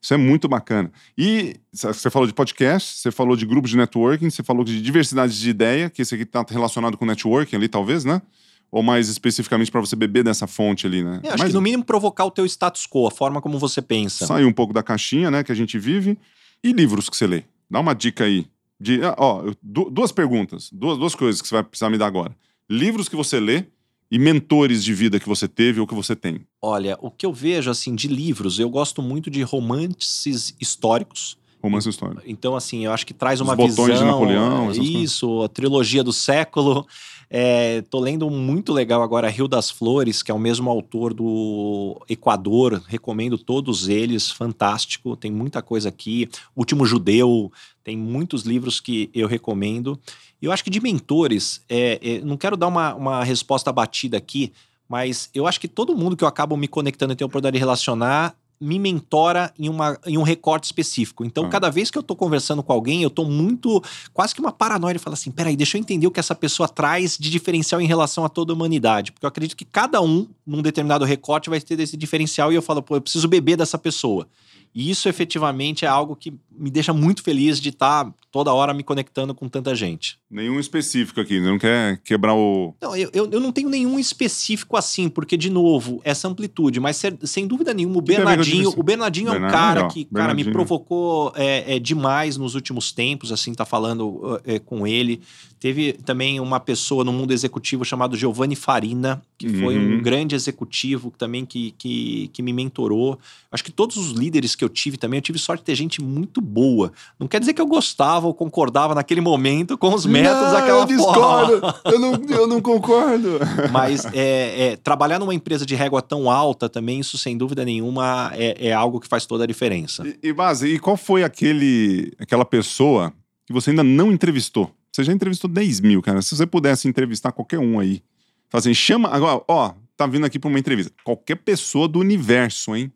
isso é muito bacana. E você falou de podcast, você falou de grupos de networking, você falou de diversidade de ideia, que esse aqui está relacionado com networking ali, talvez, né? Ou mais especificamente para você beber dessa fonte ali, né? Eu acho Mas que no mínimo provocar o teu status quo, a forma como você pensa. sair um pouco da caixinha, né, que a gente vive. E livros que você lê? Dá uma dica aí. De, ah, ó, duas perguntas, duas, duas coisas que você vai precisar me dar agora. Livros que você lê e mentores de vida que você teve ou que você tem. Olha, o que eu vejo assim de livros, eu gosto muito de romances históricos. Romance histórico. Então, assim, eu acho que traz Os uma botões de visão. Napoleão, é, essas coisas. Isso, a trilogia do século. É, tô lendo muito legal agora, Rio das Flores, que é o mesmo autor do Equador. Recomendo todos eles, fantástico. Tem muita coisa aqui. Último Judeu, tem muitos livros que eu recomendo. E eu acho que de mentores, é, é, não quero dar uma, uma resposta batida aqui, mas eu acho que todo mundo que eu acabo me conectando e tenho a oportunidade de relacionar me mentora em, uma, em um recorte específico. Então, Ah. cada vez que eu tô conversando com alguém, eu tô muito. quase que uma paranoia de falar assim: peraí, deixa eu entender o que essa pessoa traz de diferencial em relação a toda a humanidade. Porque eu acredito que cada um, num determinado recorte, vai ter desse diferencial e eu falo, pô, eu preciso beber dessa pessoa. E isso efetivamente é algo que me deixa muito feliz de estar toda hora me conectando com tanta gente. Nenhum específico aqui, não quer quebrar o. Não, eu, eu, eu não tenho nenhum específico assim, porque, de novo, essa amplitude, mas sem dúvida nenhuma, o Que Bernardinho, o Bernardinho é um cara que, cara, me provocou é, é, demais nos últimos tempos, assim, tá falando é, com ele. Teve também uma pessoa no mundo executivo chamado Giovanni Farina, que foi um Uhum. grande executivo também que, que, que me mentorou. Acho que todos os líderes que eu tive também, eu tive sorte de ter gente muito boa. Não quer dizer que eu gostava ou concordava naquele momento com os métodos daquela forma. eu não, eu não concordo. Mas é, é, trabalhar numa empresa de régua tão alta também, isso sem dúvida nenhuma é, é algo que faz toda a diferença. E, e Base, e qual foi aquele, aquela pessoa que você ainda não entrevistou? Você já entrevistou 10 mil, cara. Se você pudesse entrevistar qualquer um aí, fala assim, chama. Agora, ó, tá vindo aqui pra uma entrevista. Qualquer pessoa do universo, hein?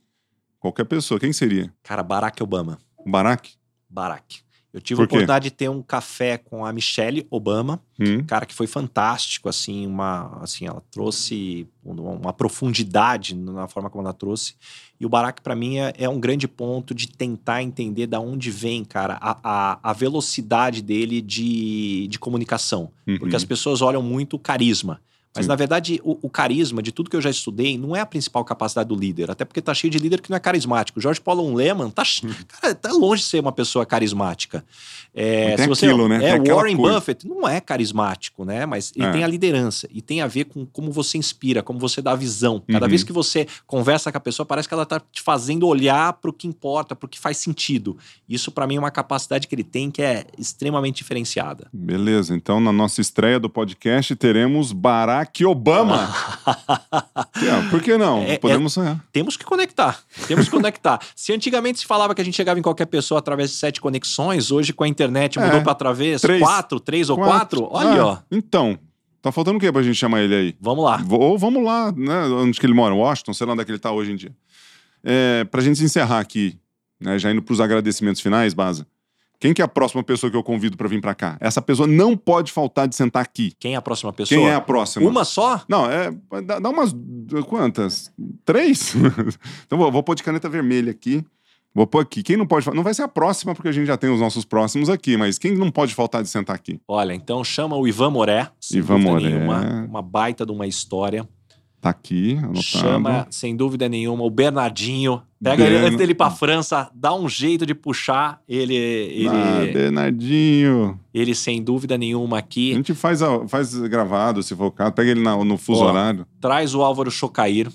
Qualquer pessoa. Quem seria? Cara, Barack Obama. Barack? Barack. Eu tive a oportunidade de ter um café com a Michelle Obama, Hum? cara que foi fantástico, assim, uma, assim, ela trouxe uma uma profundidade na forma como ela trouxe. E o Barack, para mim, é, é um grande ponto de tentar entender da onde vem, cara, a, a, a velocidade dele de, de comunicação. Uhum. Porque as pessoas olham muito o carisma. Mas, Sim. na verdade, o, o carisma de tudo que eu já estudei não é a principal capacidade do líder. Até porque tá cheio de líder que não é carismático. Jorge Paulo Lehmann tá, che- cara, tá longe de ser uma pessoa carismática. É, tem você aquilo, né? É, Tem Warren coisa. Buffett não é carismático, né? Mas ele É. tem a liderança. E tem a ver com como você inspira, como você dá a visão. Cada Uhum. vez que você conversa com a pessoa, parece que ela tá te fazendo olhar para o que importa, para o que faz sentido. Isso, para mim, é uma capacidade que ele tem que é extremamente diferenciada. Beleza, então na nossa estreia do podcast teremos Barack Obama. É, por que não? É- Podemos sonhar. Temos que conectar. Temos que conectar. Se antigamente se falava que a gente chegava em qualquer pessoa através de sete conexões, hoje com a internet É, mudou para através três. quatro, três ou quatro. Olha, Ah, ó. Então, tá faltando o que pra gente chamar ele aí? Vamos lá. Ou vamos lá, né? Onde que ele mora? Washington, sei lá onde é que ele tá hoje em dia. É, pra gente encerrar aqui, né? Já indo pros agradecimentos finais, Baza. Quem que é a próxima pessoa que eu convido pra vir pra cá? Essa pessoa não pode faltar de sentar aqui. Quem é a próxima pessoa? Quem é a próxima? Uma só? Não, é. Dá, dá umas. Quantas? Três? então vou, vou pôr de caneta vermelha aqui. Vou pôr aqui. Quem não pode. Não vai ser a próxima, porque a gente já tem os nossos próximos aqui, mas quem não pode faltar de sentar aqui? Olha, então chama o Ivan Moré. Ivan Moré. Nenhuma, uma baita de uma história. Tá aqui, anotado. Chama, sem dúvida nenhuma, o Bernardinho. Pega ele antes dele ir pra França, dá um jeito de puxar ele, ele, Ah, Bernardinho. ele sem dúvida nenhuma A aqui. gente faz, a- faz gravado, se for o caso. Pega ele na- no fuso Ó. horário. Traz o Álvaro Chocair.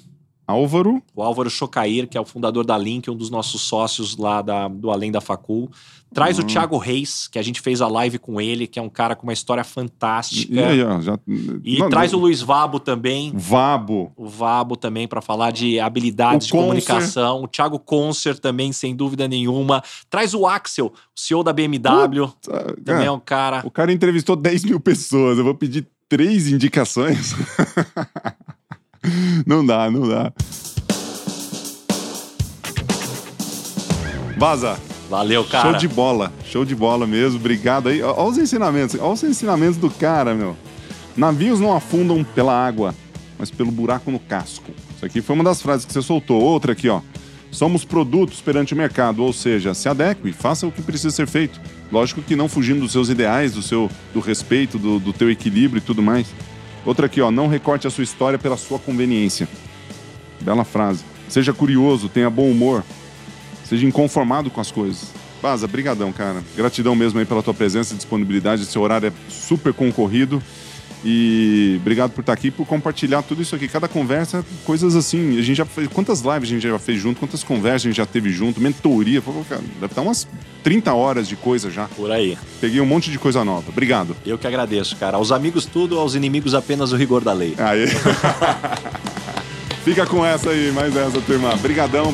Álvaro. O Álvaro Chocair, que é o fundador da Link, um dos nossos sócios lá da, do Além da Facul. Traz Uhum. o Thiago Reis, que a gente fez a live com ele, que é um cara com uma história fantástica. E aí, ó, já. E Não, traz não- o Luiz Vabo também. Vabo. O Vabo também para falar de habilidades O de Concer. comunicação. O Thiago Concer também, sem dúvida nenhuma. Traz o Axel, o CEO da BMW. Ah, Também é é, um cara. O cara entrevistou 10 mil pessoas. Eu vou pedir três indicações. não dá, não dá. Vaza. Valeu, cara. Show de bola. Show de bola mesmo. Obrigado aí. Olha os ensinamentos. Olha os ensinamentos do cara, meu. Navios não afundam pela água, mas pelo buraco no casco. Isso aqui foi uma das frases que você soltou. Outra aqui, ó. Somos produtos perante o mercado, ou seja, se adeque, faça o que precisa ser feito. Lógico que não fugindo dos seus ideais, do seu do respeito, do, do teu equilíbrio e tudo mais. Outra aqui, ó. Não recorte a sua história pela sua conveniência. Bela frase. Seja curioso, tenha bom humor. Seja inconformado com as coisas. Baza, brigadão, cara. Gratidão mesmo aí pela tua presença e disponibilidade. Seu horário é super concorrido. E obrigado por estar aqui, por compartilhar tudo isso aqui. Cada conversa, coisas assim. A gente já fez. Quantas lives a gente já fez junto? Quantas conversas a gente já teve junto? Mentoria. Cara, deve estar umas 30 horas de coisa já. Por aí. Peguei um monte de coisa nova. Obrigado. Eu que agradeço, cara. Aos amigos tudo, aos inimigos apenas o rigor da lei. Aí. Fica com essa aí, mais essa, turma. Brigadão.